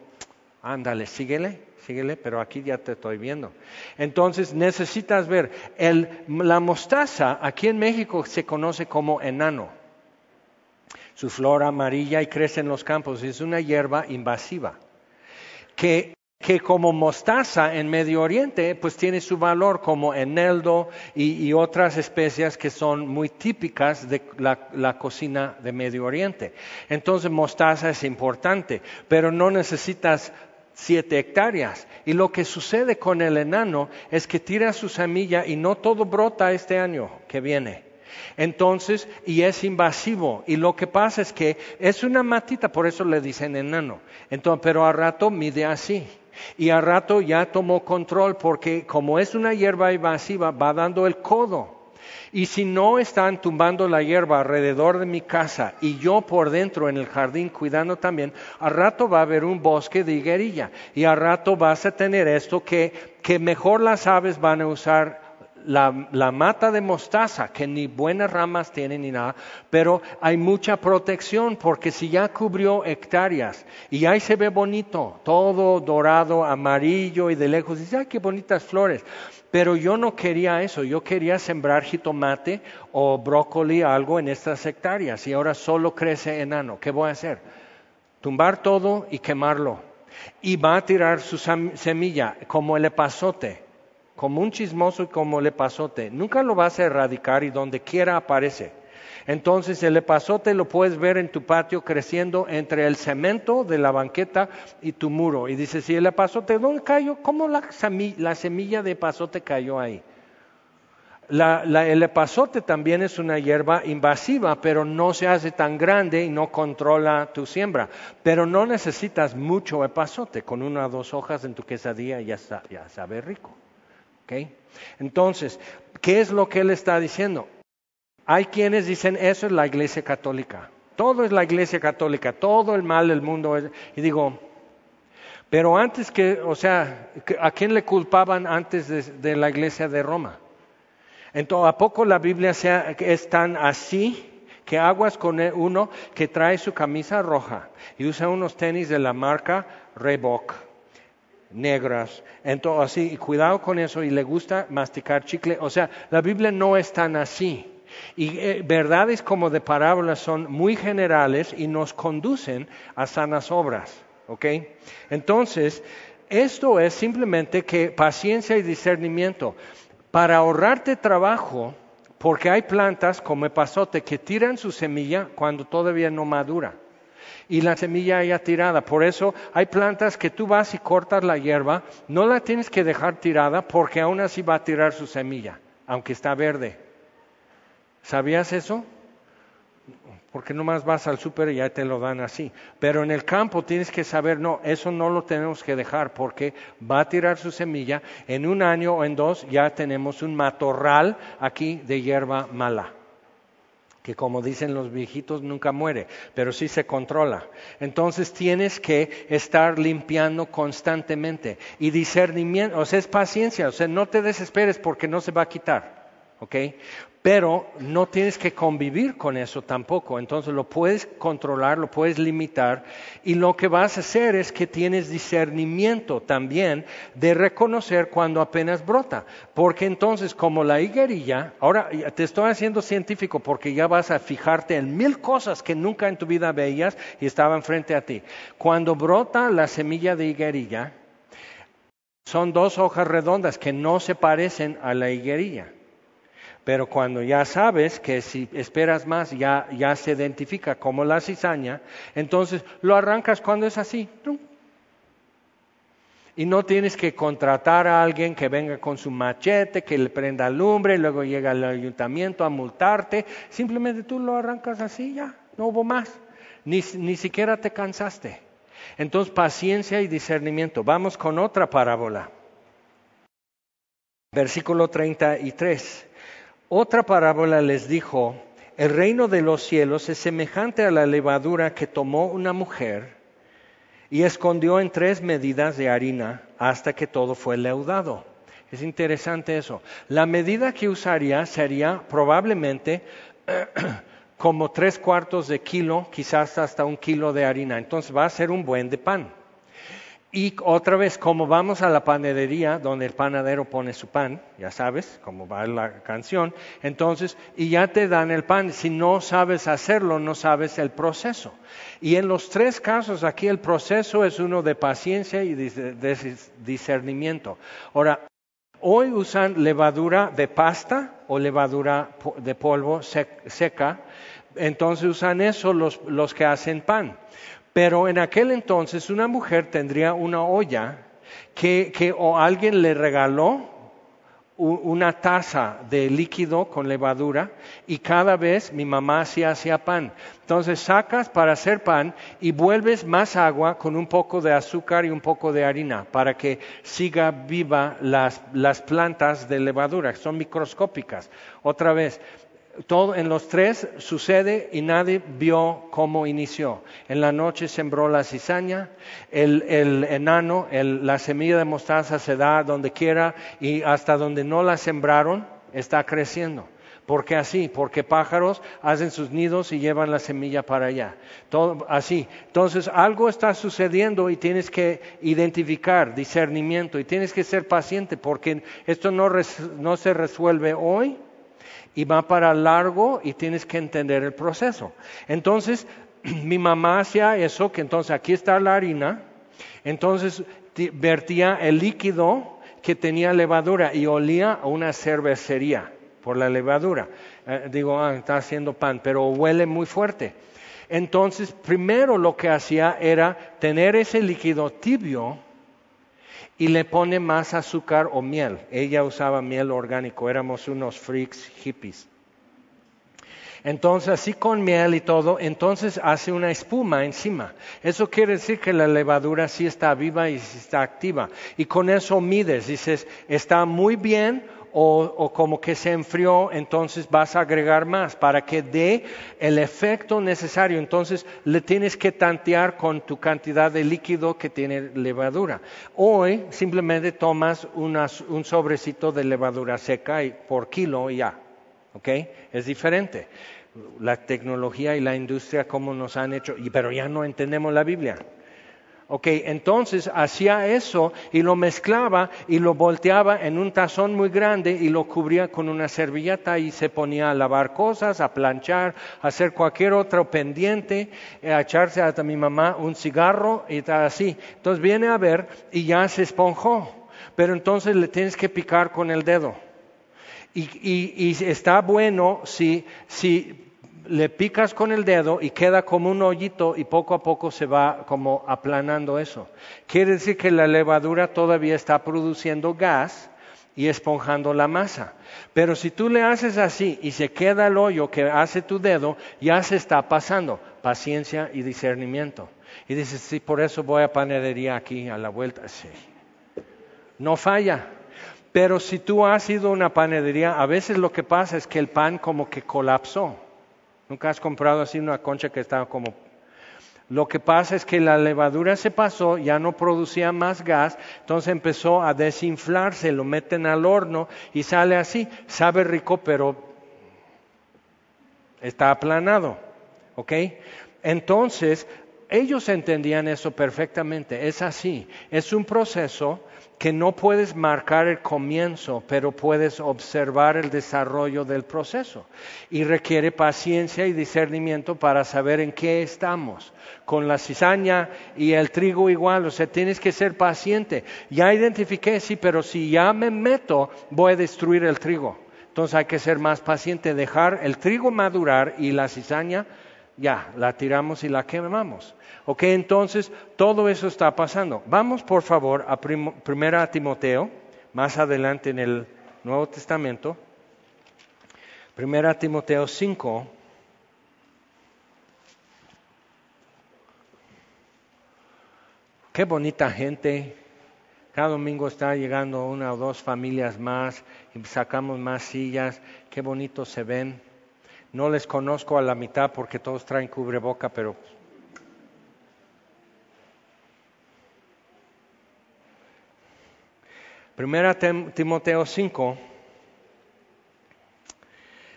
ándale, síguele, síguele, pero aquí ya te estoy viendo. Entonces, necesitas ver, la mostaza aquí en México se conoce como enano su flor amarilla y crece en los campos. Es una hierba invasiva que, que como mostaza en Medio Oriente, pues tiene su valor como eneldo y, otras especias que son muy típicas de la, la, cocina de Medio Oriente. Entonces mostaza es importante, pero no necesitas siete hectáreas. Y lo que sucede con el enano es que tira su semilla y no todo brota este año que viene. Entonces, y es invasivo. Y lo que pasa es que es una matita, por eso le dicen enano. Entonces, pero a rato mide así. Y a rato ya tomó control porque como es una hierba invasiva, va dando el codo. Y si no están tumbando la hierba alrededor de mi casa y yo por dentro en el jardín cuidando también, a rato va a haber un bosque de higuerilla y a rato vas a tener esto que, que mejor las aves van a usar la, mata de mostaza, que ni buenas ramas tiene ni nada, pero hay mucha protección porque si ya cubrió hectáreas y ahí se ve bonito, todo dorado, amarillo y de lejos, dice, ay, qué bonitas flores. Pero yo no quería eso, yo quería sembrar jitomate o brócoli, algo en estas hectáreas y ahora solo crece enano. ¿Qué voy a hacer? Tumbar todo y quemarlo. Y va a tirar su semilla como el epazote como un chismoso y como el epazote. Nunca lo vas a erradicar y donde quiera aparece. Entonces el epazote lo puedes ver en tu patio creciendo entre el cemento de la banqueta y tu muro. Y dices, si el epazote, ¿dónde cayó? ¿Cómo la, semilla de epazote cayó ahí? el epazote también es una hierba invasiva, pero no se hace tan grande y no controla tu siembra. Pero no necesitas mucho epazote, con una o dos hojas en tu quesadilla ya, ya sabe rico. Entonces, ¿qué es lo que él está diciendo? Hay quienes dicen eso es la iglesia católica. Todo es la iglesia católica, todo el mal del mundo es. Y digo, pero antes que, o sea, ¿a quién le culpaban antes de, la iglesia de Roma? Entonces, ¿a poco la Biblia sea, es tan así? que aguas con uno que trae su camisa roja y usa unos tenis de la marca Reebok negras. Entonces, así, cuidado con eso, y le gusta masticar chicle. O sea, la Biblia no es tan así. Y eh, verdades como de parábolas son muy generales y nos conducen a sanas obras. ¿Ok? Entonces, esto es simplemente que paciencia y discernimiento. Para ahorrarte trabajo, porque hay plantas como epazote que tiran su semilla cuando todavía no madura y la semilla ya tirada. Por eso hay plantas que tú vas y cortas la hierba, no la tienes que dejar tirada porque aún así va a tirar su semilla, aunque está verde. ¿Sabías eso? Porque nomás vas al súper y ya te lo dan así. Pero en el campo tienes que saber, no, eso no lo tenemos que dejar porque va a tirar su semilla. En un año o en dos ya tenemos un matorral aquí de hierba mala que como dicen los viejitos nunca muere, pero sí se controla. Entonces tienes que estar limpiando constantemente y discernimiento, o sea, es paciencia, o sea, no te desesperes porque no se va a quitar, ¿ok? Pero no tienes que convivir con eso tampoco. Entonces lo puedes controlar, lo puedes limitar y lo que vas a hacer es que tienes discernimiento también de reconocer cuando apenas brota. Porque entonces como la higuerilla, ahora te estoy haciendo científico porque ya vas a fijarte en mil cosas que nunca en tu vida veías y estaban frente a ti. Cuando brota la semilla de higuerilla, son dos hojas redondas que no se parecen a la higuerilla. Pero cuando ya sabes que si esperas más ya, ya se identifica como la cizaña, entonces lo arrancas cuando es así. Y no tienes que contratar a alguien que venga con su machete, que le prenda lumbre, y luego llega al ayuntamiento a multarte. Simplemente tú lo arrancas así ya, no hubo más. Ni, ni siquiera te cansaste. Entonces, paciencia y discernimiento. Vamos con otra parábola. Versículo 33. Otra parábola les dijo, el reino de los cielos es semejante a la levadura que tomó una mujer y escondió en tres medidas de harina hasta que todo fue leudado. Es interesante eso. La medida que usaría sería probablemente como tres cuartos de kilo, quizás hasta un kilo de harina. Entonces va a ser un buen de pan. Y otra vez, como vamos a la panadería donde el panadero pone su pan, ya sabes, como va la canción, entonces, y ya te dan el pan. Si no sabes hacerlo, no sabes el proceso. Y en los tres casos aquí el proceso es uno de paciencia y discernimiento. Ahora, hoy usan levadura de pasta o levadura de polvo seca, entonces usan eso los que hacen pan. Pero en aquel entonces una mujer tendría una olla que, o alguien le regaló una taza de líquido con levadura y cada vez mi mamá hacía, hacía pan. Entonces sacas para hacer pan y vuelves más agua con un poco de azúcar y un poco de harina para que siga viva las, las plantas de levadura, que son microscópicas. Otra vez, todo en los tres sucede y nadie vio cómo inició. En la noche sembró la cizaña, el, enano, la semilla de mostaza se da donde quiera y hasta donde no la sembraron está creciendo. ¿Por qué así? Porque pájaros hacen sus nidos y llevan la semilla para allá. Todo así. Entonces algo está sucediendo y tienes que identificar, discernimiento y tienes que ser paciente porque esto no se resuelve hoy y va para largo y tienes que entender el proceso. Entonces, mi mamá hacía eso, que entonces aquí está la harina, entonces vertía el líquido que tenía levadura y olía a una cervecería por la levadura. Eh, digo, ah, está haciendo pan, pero huele muy fuerte. Entonces, primero lo que hacía era tener ese líquido tibio y le pone más azúcar o miel. Ella usaba miel orgánico, éramos unos freaks hippies. Entonces, así con miel y todo, entonces hace una espuma encima. Eso quiere decir que la levadura sí está viva y está activa. Y con eso mides, dices, está muy bien o, como que se enfrió, entonces vas a agregar más para que dé el efecto necesario. Entonces le tienes que tantear con tu cantidad de líquido que tiene levadura. Hoy simplemente tomas un sobrecito de levadura seca y, por kilo y ya. ¿Ok? Es diferente. La tecnología y la industria, como nos han hecho, pero ya no entendemos la Biblia. Ok, entonces hacía eso y lo mezclaba y lo volteaba en un tazón muy grande y lo cubría con una servilleta y se ponía a lavar cosas, a planchar, a hacer cualquier otro pendiente, a echarse a mi mamá un cigarro y tal así. Entonces viene a ver y ya se esponjó, pero entonces le tienes que picar con el dedo. Y, y está bueno si, si le picas con el dedo y queda como un hoyito y poco a poco se va como aplanando eso. Quiere decir que la levadura todavía está produciendo gas y esponjando la masa. Pero si tú le haces así y se queda el hoyo que hace tu dedo, ya se está pasando. Paciencia y discernimiento. Y dices, sí, por eso voy a panadería aquí a la vuelta. Sí. No falla. Pero si tú has ido a una panadería, a veces lo que pasa es que el pan como que colapsó Nunca has comprado así una concha que estaba como... Lo que pasa es que la levadura se pasó, ya no producía más gas, entonces empezó a desinflarse, lo meten al horno y sale así. Sabe rico, pero está aplanado. ¿Ok? Entonces, ellos entendían eso perfectamente. Es así. Es un proceso que no puedes marcar el comienzo, pero puedes observar el desarrollo del proceso. Y requiere paciencia y discernimiento para saber en qué estamos. Con la cizaña y el trigo igual, o sea, tienes que ser paciente. Ya identifiqué, sí, pero si ya me meto, voy a destruir el trigo. Entonces hay que ser más paciente, dejar el trigo madurar y la cizaña, ya, la tiramos y la quemamos. Ok, entonces todo eso está pasando. Vamos por favor a Primera Timoteo, más adelante en el Nuevo Testamento. Primera Timoteo 5. Qué bonita gente. Cada domingo está llegando una o dos familias más y sacamos más sillas. Qué bonitos se ven. No les conozco a la mitad porque todos traen cubreboca, pero Primera Timoteo 5,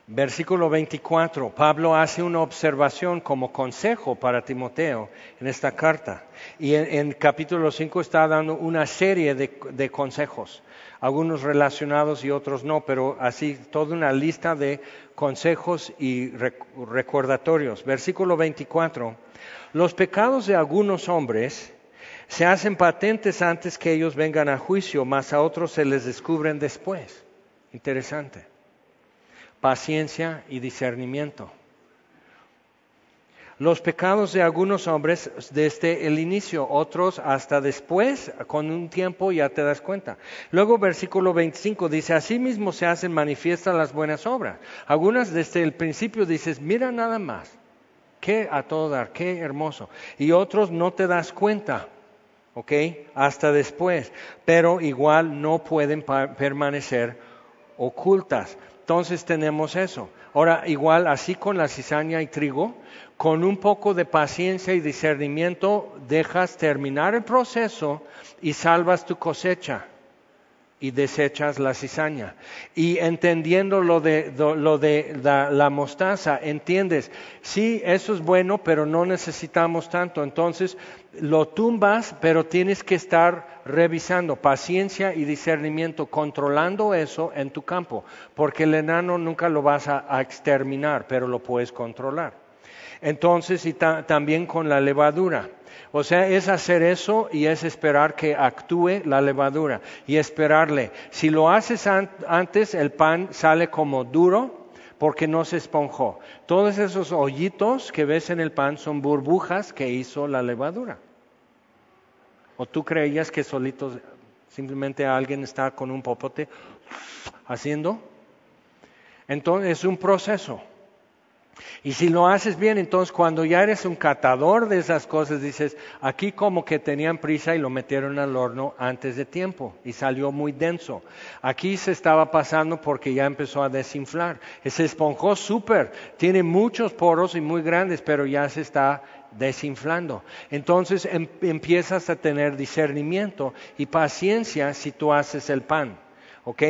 versículo 24. Pablo hace una observación como consejo para Timoteo en esta carta. Y en, capítulo 5 está dando una serie de, consejos, algunos relacionados y otros no, pero así toda una lista de consejos y recordatorios. Versículo 24. Los pecados de algunos hombres se hacen patentes antes que ellos vengan a juicio, mas a otros se les descubren después. Interesante. Paciencia y discernimiento. Los pecados de algunos hombres desde el inicio, otros hasta después, con un tiempo ya te das cuenta. Luego versículo 25 dice, asimismo se hacen manifiestas las buenas obras. Algunas desde el principio dices, mira nada más, qué a todo dar, qué hermoso. Y otros no te das cuenta ¿ok? Hasta después, pero igual no pueden permanecer ocultas. Entonces tenemos eso. Ahora, igual así con la cizaña y trigo, con un poco de paciencia y discernimiento dejas terminar el proceso y salvas tu cosecha y desechas la cizaña. Y entendiendo lo de, la, mostaza, entiendes, sí, eso es bueno, pero no necesitamos tanto. Entonces lo tumbas, pero tienes que estar revisando paciencia y discernimiento, controlando eso en tu campo, porque el enano nunca lo vas a, exterminar, pero lo puedes controlar. Entonces, y también con la levadura o sea, es hacer eso y es esperar que actúe la levadura y esperarle. Si lo haces antes, el pan sale como duro porque no se esponjó. Todos esos hoyitos que ves en el pan son burbujas que hizo la levadura. ¿O tú creías que solitos simplemente alguien está con un popote haciendo? Entonces es un proceso. Y si lo haces bien, entonces cuando ya eres un catador de esas cosas, dices, aquí como que tenían prisa y lo metieron al horno antes de tiempo y salió muy denso. Aquí se estaba pasando porque ya empezó a desinflar. Se esponjó súper, tiene muchos poros y muy grandes, pero ya se está desinflando. Entonces em, empiezas a tener discernimiento y paciencia si tú haces el pan, ¿ok?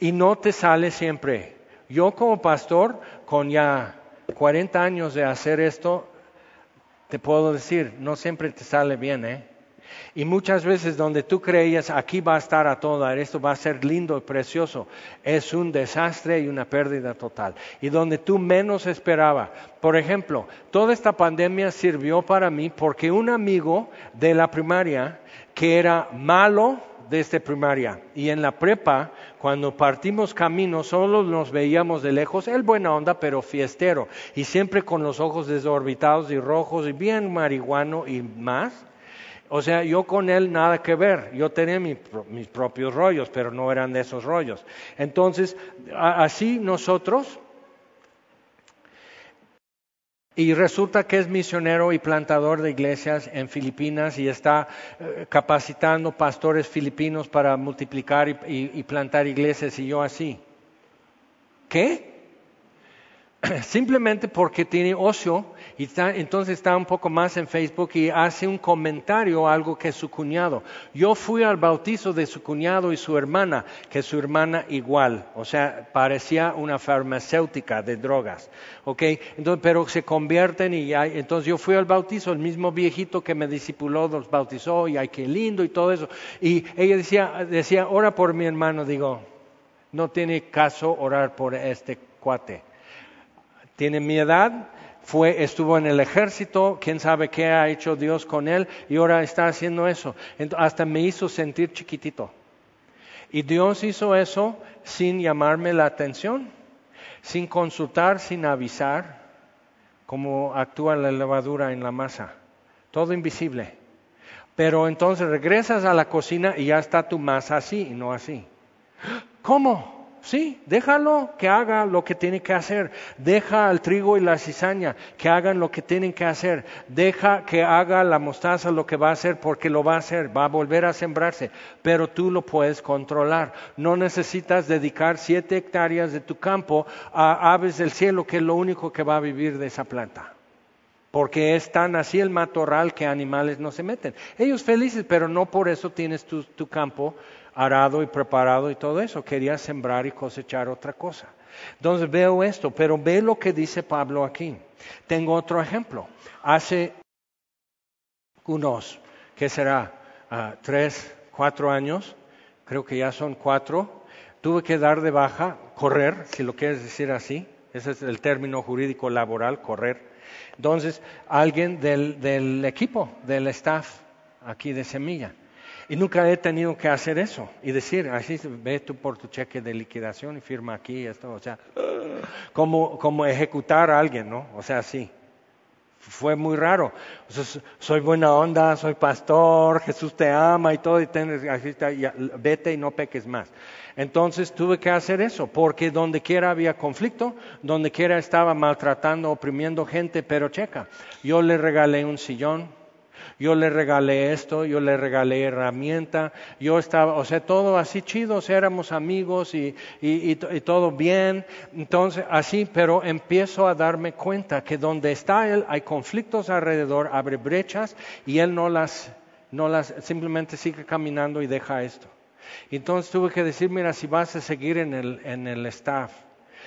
Y no te sale siempre. Yo como pastor, con ya 40 años de hacer esto, te puedo decir, no siempre te sale bien, ¿eh? Y muchas veces donde tú creías, aquí va a estar a todo esto va a ser lindo y precioso, es un desastre y una pérdida total. Y donde tú menos esperaba. Por ejemplo, toda esta pandemia sirvió para mí porque un amigo de la primaria que era malo, desde primaria. Y en la prepa, cuando partimos camino, solo nos veíamos de lejos, él buena onda, pero fiestero, y siempre con los ojos desorbitados y rojos y bien marihuano y más. O sea, yo con él nada que ver. Yo tenía mis propios rollos, pero no eran esos rollos. Entonces, así nosotros y resulta que es misionero y plantador de iglesias en Filipinas y está eh, capacitando pastores filipinos para multiplicar y, plantar iglesias y yo así. ¿Qué? Simplemente porque tiene ocio y entonces está un poco más en Facebook y hace un comentario algo que su cuñado. Yo fui al bautizo de su cuñado y su hermana, que su hermana igual, o sea, parecía una farmacéutica de drogas, ¿ok? Entonces, pero se convierten y entonces yo fui al bautizo, el mismo viejito que me discipuló los bautizó y ay, qué lindo y todo eso. Y ella decía, decía, ora por mi hermano, digo, no tiene caso orar por este cuate. Tiene mi edad, fue, estuvo en el ejército, quién sabe qué ha hecho Dios con él y ahora está haciendo eso. hasta me hizo sentir chiquitito. Y Dios hizo eso sin llamarme la atención, sin consultar, sin avisar cómo actúa la levadura en la masa. Todo invisible. Pero entonces regresas a la cocina y ya está tu masa así y no así. ¿Cómo? Sí, déjalo que haga lo que tiene que hacer. Deja al trigo y la cizaña que hagan lo que tienen que hacer. Deja que haga la mostaza lo que va a hacer porque lo va a hacer. Va a volver a sembrarse. Pero tú lo puedes controlar. No necesitas dedicar siete hectáreas de tu campo a aves del cielo, que es lo único que va a vivir de esa planta. Porque es tan así el matorral que animales no se meten. Ellos felices, pero no por eso tienes tu, tu campo arado y preparado y todo eso. Quería sembrar y cosechar otra cosa. Entonces veo esto, pero ve lo que dice Pablo aquí. Tengo otro ejemplo. Hace unos, ¿qué será? Ah, tres, cuatro años, creo que ya son cuatro, tuve que dar de baja, correr, si lo quieres decir así, ese es el término jurídico laboral, correr. Entonces, alguien del, del equipo, del staff aquí de Semilla, y nunca he tenido que hacer eso y decir, así ve tú por tu cheque de liquidación y firma aquí, esto, o sea, como, como ejecutar a alguien, ¿no? O sea, sí. Fue muy raro. soy buena onda, soy pastor, Jesús te ama y todo, y vete y no peques más. Entonces tuve que hacer eso, porque donde quiera había conflicto, donde quiera estaba maltratando, oprimiendo gente, pero checa, yo le regalé un sillón, yo le regalé esto, yo le regalé herramienta, yo estaba, o sea, todo así chido, éramos amigos y, y, todo bien, entonces así, pero empiezo a darme cuenta que donde está él hay conflictos alrededor, abre brechas y él no las, no las, simplemente sigue caminando y deja esto. Entonces tuve que decir, mira, si vas a seguir en el, en el staff,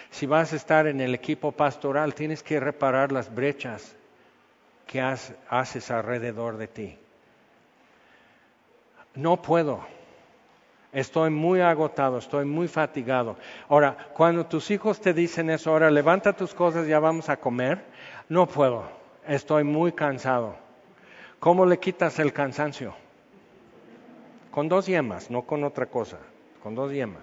si vas a estar en el equipo pastoral, tienes que reparar las brechas que haces alrededor de ti. No puedo. Estoy muy agotado, estoy muy fatigado. Ahora, cuando tus hijos te dicen eso, ahora levanta tus cosas, ya vamos a comer, no puedo. Estoy muy cansado. ¿Cómo le quitas el cansancio? Con dos yemas, no con otra cosa, con dos yemas.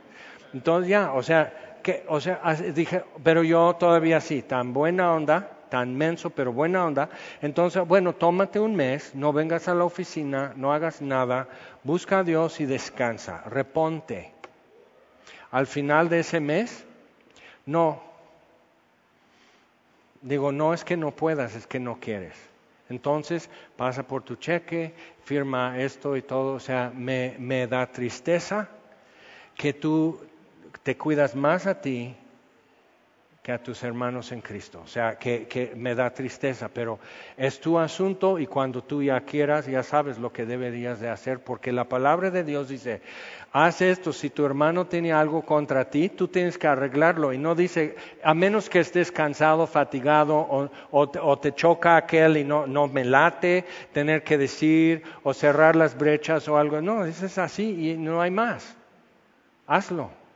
Entonces ya, o sea, que, o sea, dije, pero yo todavía sí, tan buena onda, tan menso, pero buena onda. Entonces, bueno, tómate un mes, no vengas a la oficina, no hagas nada, busca a Dios y descansa, reponte. Al final de ese mes, no. Digo, no es que no puedas, es que no quieres. Entonces, pasa por tu cheque, firma esto y todo. O sea, me, me da tristeza que tú te cuidas más a ti a tus hermanos en Cristo. O sea, que, me da tristeza, pero es tu asunto y cuando tú ya quieras, ya sabes lo que deberías de hacer, porque la palabra de Dios dice, haz esto, si tu hermano tiene algo contra ti, tú tienes que arreglarlo. Y no dice, a menos que estés cansado, fatigado, o, te choca aquel y no, no me late tener que decir, o cerrar las brechas o algo. No, eso es así y no hay más. Hazlo.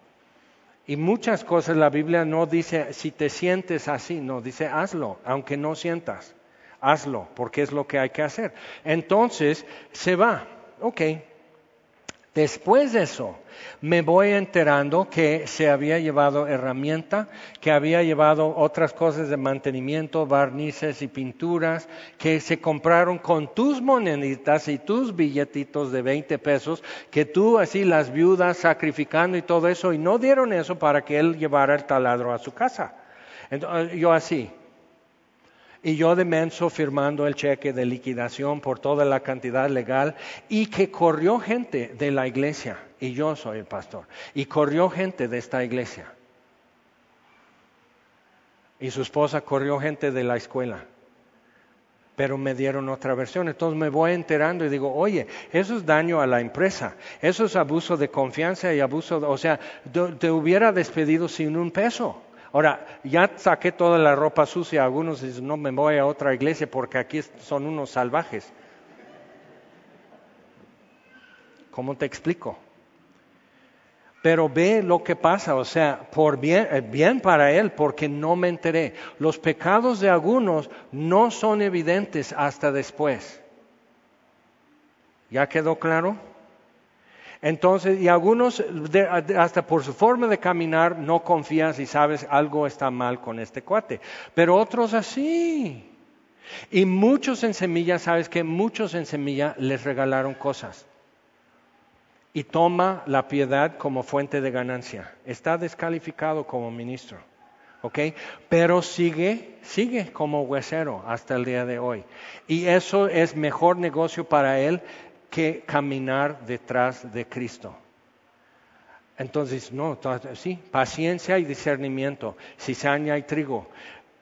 Y muchas cosas la Biblia no dice si te sientes así, no, dice hazlo, aunque no sientas, hazlo, porque es lo que hay que hacer. Entonces se va, ok, Después de eso, me voy enterando que se había llevado herramienta, que había llevado otras cosas de mantenimiento, barnices y pinturas, que se compraron con tus moneditas y tus billetitos de 20 pesos, que tú así las viudas sacrificando y todo eso, y no dieron eso para que él llevara el taladro a su casa. Entonces, yo así, y yo de menso firmando el cheque de liquidación por toda la cantidad legal y que corrió gente de la iglesia y yo soy el pastor y corrió gente de esta iglesia y su esposa corrió gente de la escuela pero me dieron otra versión. Entonces me voy enterando y digo, oye, eso es daño a la empresa, eso es abuso de confianza y abuso, o sea, te hubiera despedido sin un peso. Ahora, ya saqué toda la ropa sucia, algunos dicen, no me voy a otra iglesia porque aquí son unos salvajes. ¿Cómo te explico? Pero ve lo que pasa, o sea, por bien, eh, bien para él, porque no me enteré. Los pecados de algunos no son evidentes hasta después. ¿Ya quedó claro? Entonces, y algunos, hasta por su forma de caminar, no confías y sabes algo está mal con este cuate. Pero otros así. Y muchos en semilla, sabes que muchos en semilla les regalaron cosas. y toma la piedad como fuente de ganancia. Está descalificado como ministro. ¿ok? Pero sigue, sigue como huesero hasta el día de hoy. Y eso es mejor negocio para él que caminar detrás de Cristo. Entonces, no, sí, paciencia y discernimiento, cizaña y trigo,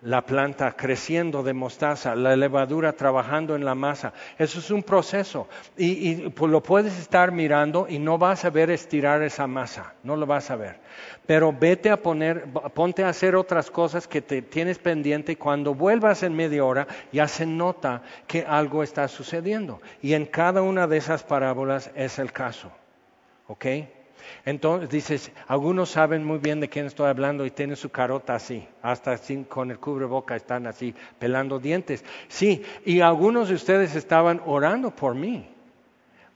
la planta creciendo de mostaza, la levadura trabajando en la masa. Eso es un proceso. Y, pues, lo puedes estar mirando y no vas a ver estirar esa masa, no lo vas a ver. Pero vete a poner, ponte a hacer otras cosas que te tienes pendiente y cuando vuelvas en media hora ya se nota que algo está sucediendo. Y en cada una de esas parábolas es el caso. ¿Ok? Entonces dices, algunos saben muy bien de quién estoy hablando y tienen su carota así, hasta así, con el cubreboca están así pelando dientes. Sí, y algunos de ustedes estaban orando por mí,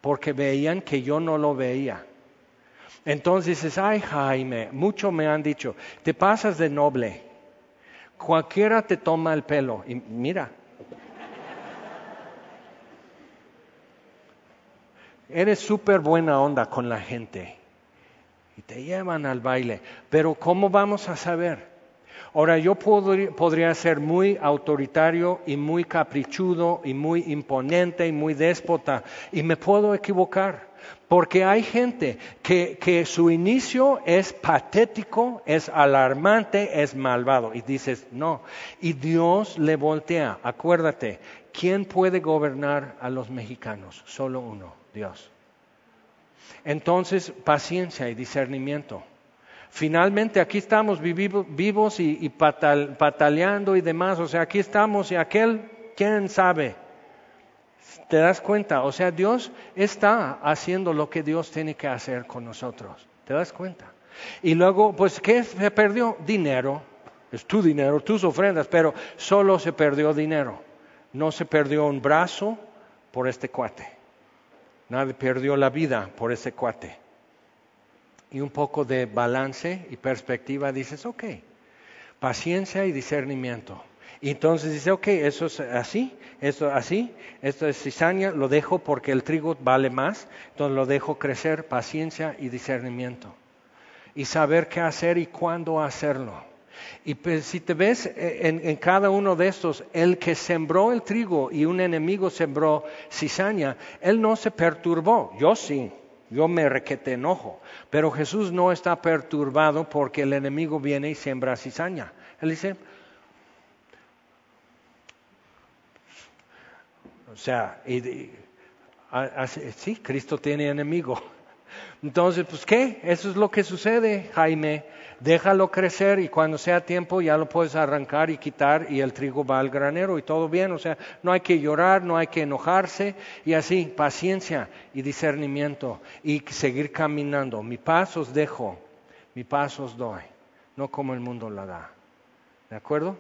porque veían que yo no lo veía. Entonces dices, ay Jaime, mucho me han dicho, te pasas de noble, cualquiera te toma el pelo y mira. Eres súper buena onda con la gente te llevan al baile. Pero ¿cómo vamos a saber? Ahora, yo podría ser muy autoritario y muy caprichudo y muy imponente y muy déspota y me puedo equivocar. Porque hay gente que, que, su inicio es patético, es alarmante, es malvado. Y dices, no. Y Dios le voltea. Acuérdate, ¿quién puede gobernar a los mexicanos? Solo uno, Dios. Entonces, paciencia y discernimiento. Finalmente, aquí estamos vivos y, pataleando y demás. O sea, aquí estamos y aquel, ¿quién sabe? ¿Te das cuenta? O sea, Dios está haciendo lo que Dios tiene que hacer con nosotros. ¿Te das cuenta? Y luego, pues, ¿qué se perdió? Dinero. Es tu dinero, tus ofrendas, pero solo se perdió dinero. No se perdió un brazo por este cuate. Nadie perdió la vida por ese cuate. Y un poco de balance y perspectiva dices, ok, paciencia y discernimiento. Y entonces dice, ok, eso es así, esto así, esto es cizaña, lo dejo porque el trigo vale más, entonces lo dejo crecer, paciencia y discernimiento. Y saber qué hacer y cuándo hacerlo. Y pues, si te ves eh, en, cada uno de estos, el que sembró el trigo y un enemigo sembró cizaña, él no se perturbó, yo sí, yo me requete enojo, pero Jesús no está perturbado porque el enemigo viene y siembra cizaña. Él dice, o sea, sí, Cristo tiene enemigo. Entonces, pues, ¿qué? Eso es lo que sucede, Jaime déjalo crecer y cuando sea tiempo ya lo puedes arrancar y quitar y el trigo va al granero y todo bien. O sea, no hay que llorar, no hay que enojarse y así, paciencia y discernimiento y seguir caminando. Mi paz os dejo, mi paz os doy, no como el mundo la da. ¿De acuerdo?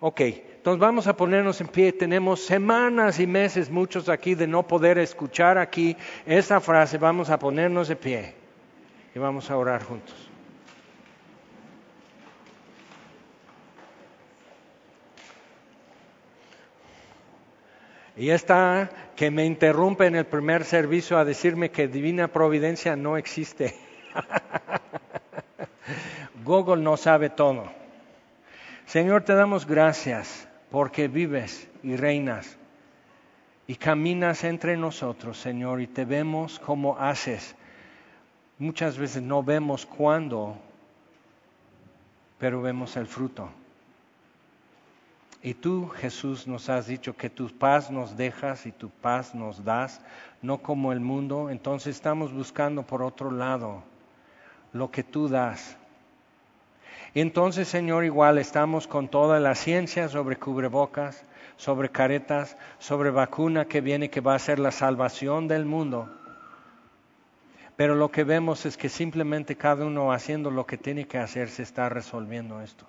Ok, entonces vamos a ponernos en pie. Tenemos semanas y meses, muchos aquí, de no poder escuchar aquí esa frase. Vamos a ponernos de pie y vamos a orar juntos. Y está que me interrumpe en el primer servicio a decirme que divina providencia no existe. Google no sabe todo. Señor, te damos gracias porque vives y reinas y caminas entre nosotros, Señor, y te vemos como haces. Muchas veces no vemos cuándo, pero vemos el fruto. Y tú, Jesús, nos has dicho que tu paz nos dejas y tu paz nos das, no como el mundo. Entonces estamos buscando por otro lado lo que tú das. Entonces, Señor, igual estamos con toda la ciencia sobre cubrebocas, sobre caretas, sobre vacuna que viene que va a ser la salvación del mundo. Pero lo que vemos es que simplemente cada uno haciendo lo que tiene que hacer se está resolviendo esto.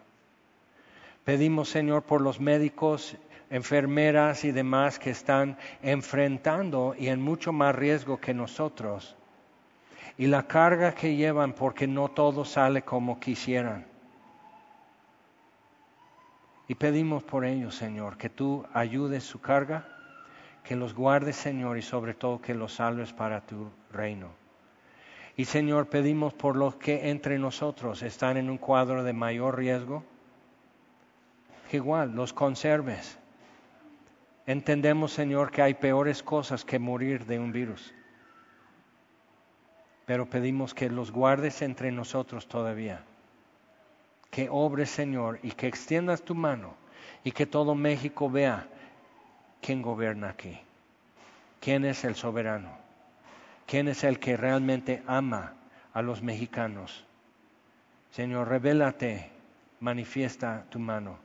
Pedimos, Señor, por los médicos, enfermeras y demás que están enfrentando y en mucho más riesgo que nosotros. Y la carga que llevan porque no todo sale como quisieran. Y pedimos por ellos, Señor, que tú ayudes su carga, que los guardes, Señor, y sobre todo que los salves para tu reino. Y Señor, pedimos por los que entre nosotros están en un cuadro de mayor riesgo, igual los conserves. Entendemos, Señor, que hay peores cosas que morir de un virus. Pero pedimos que los guardes entre nosotros todavía. Que obres, Señor, y que extiendas tu mano y que todo México vea quién gobierna aquí, quién es el soberano, quién es el que realmente ama a los mexicanos. Señor, revélate, manifiesta tu mano.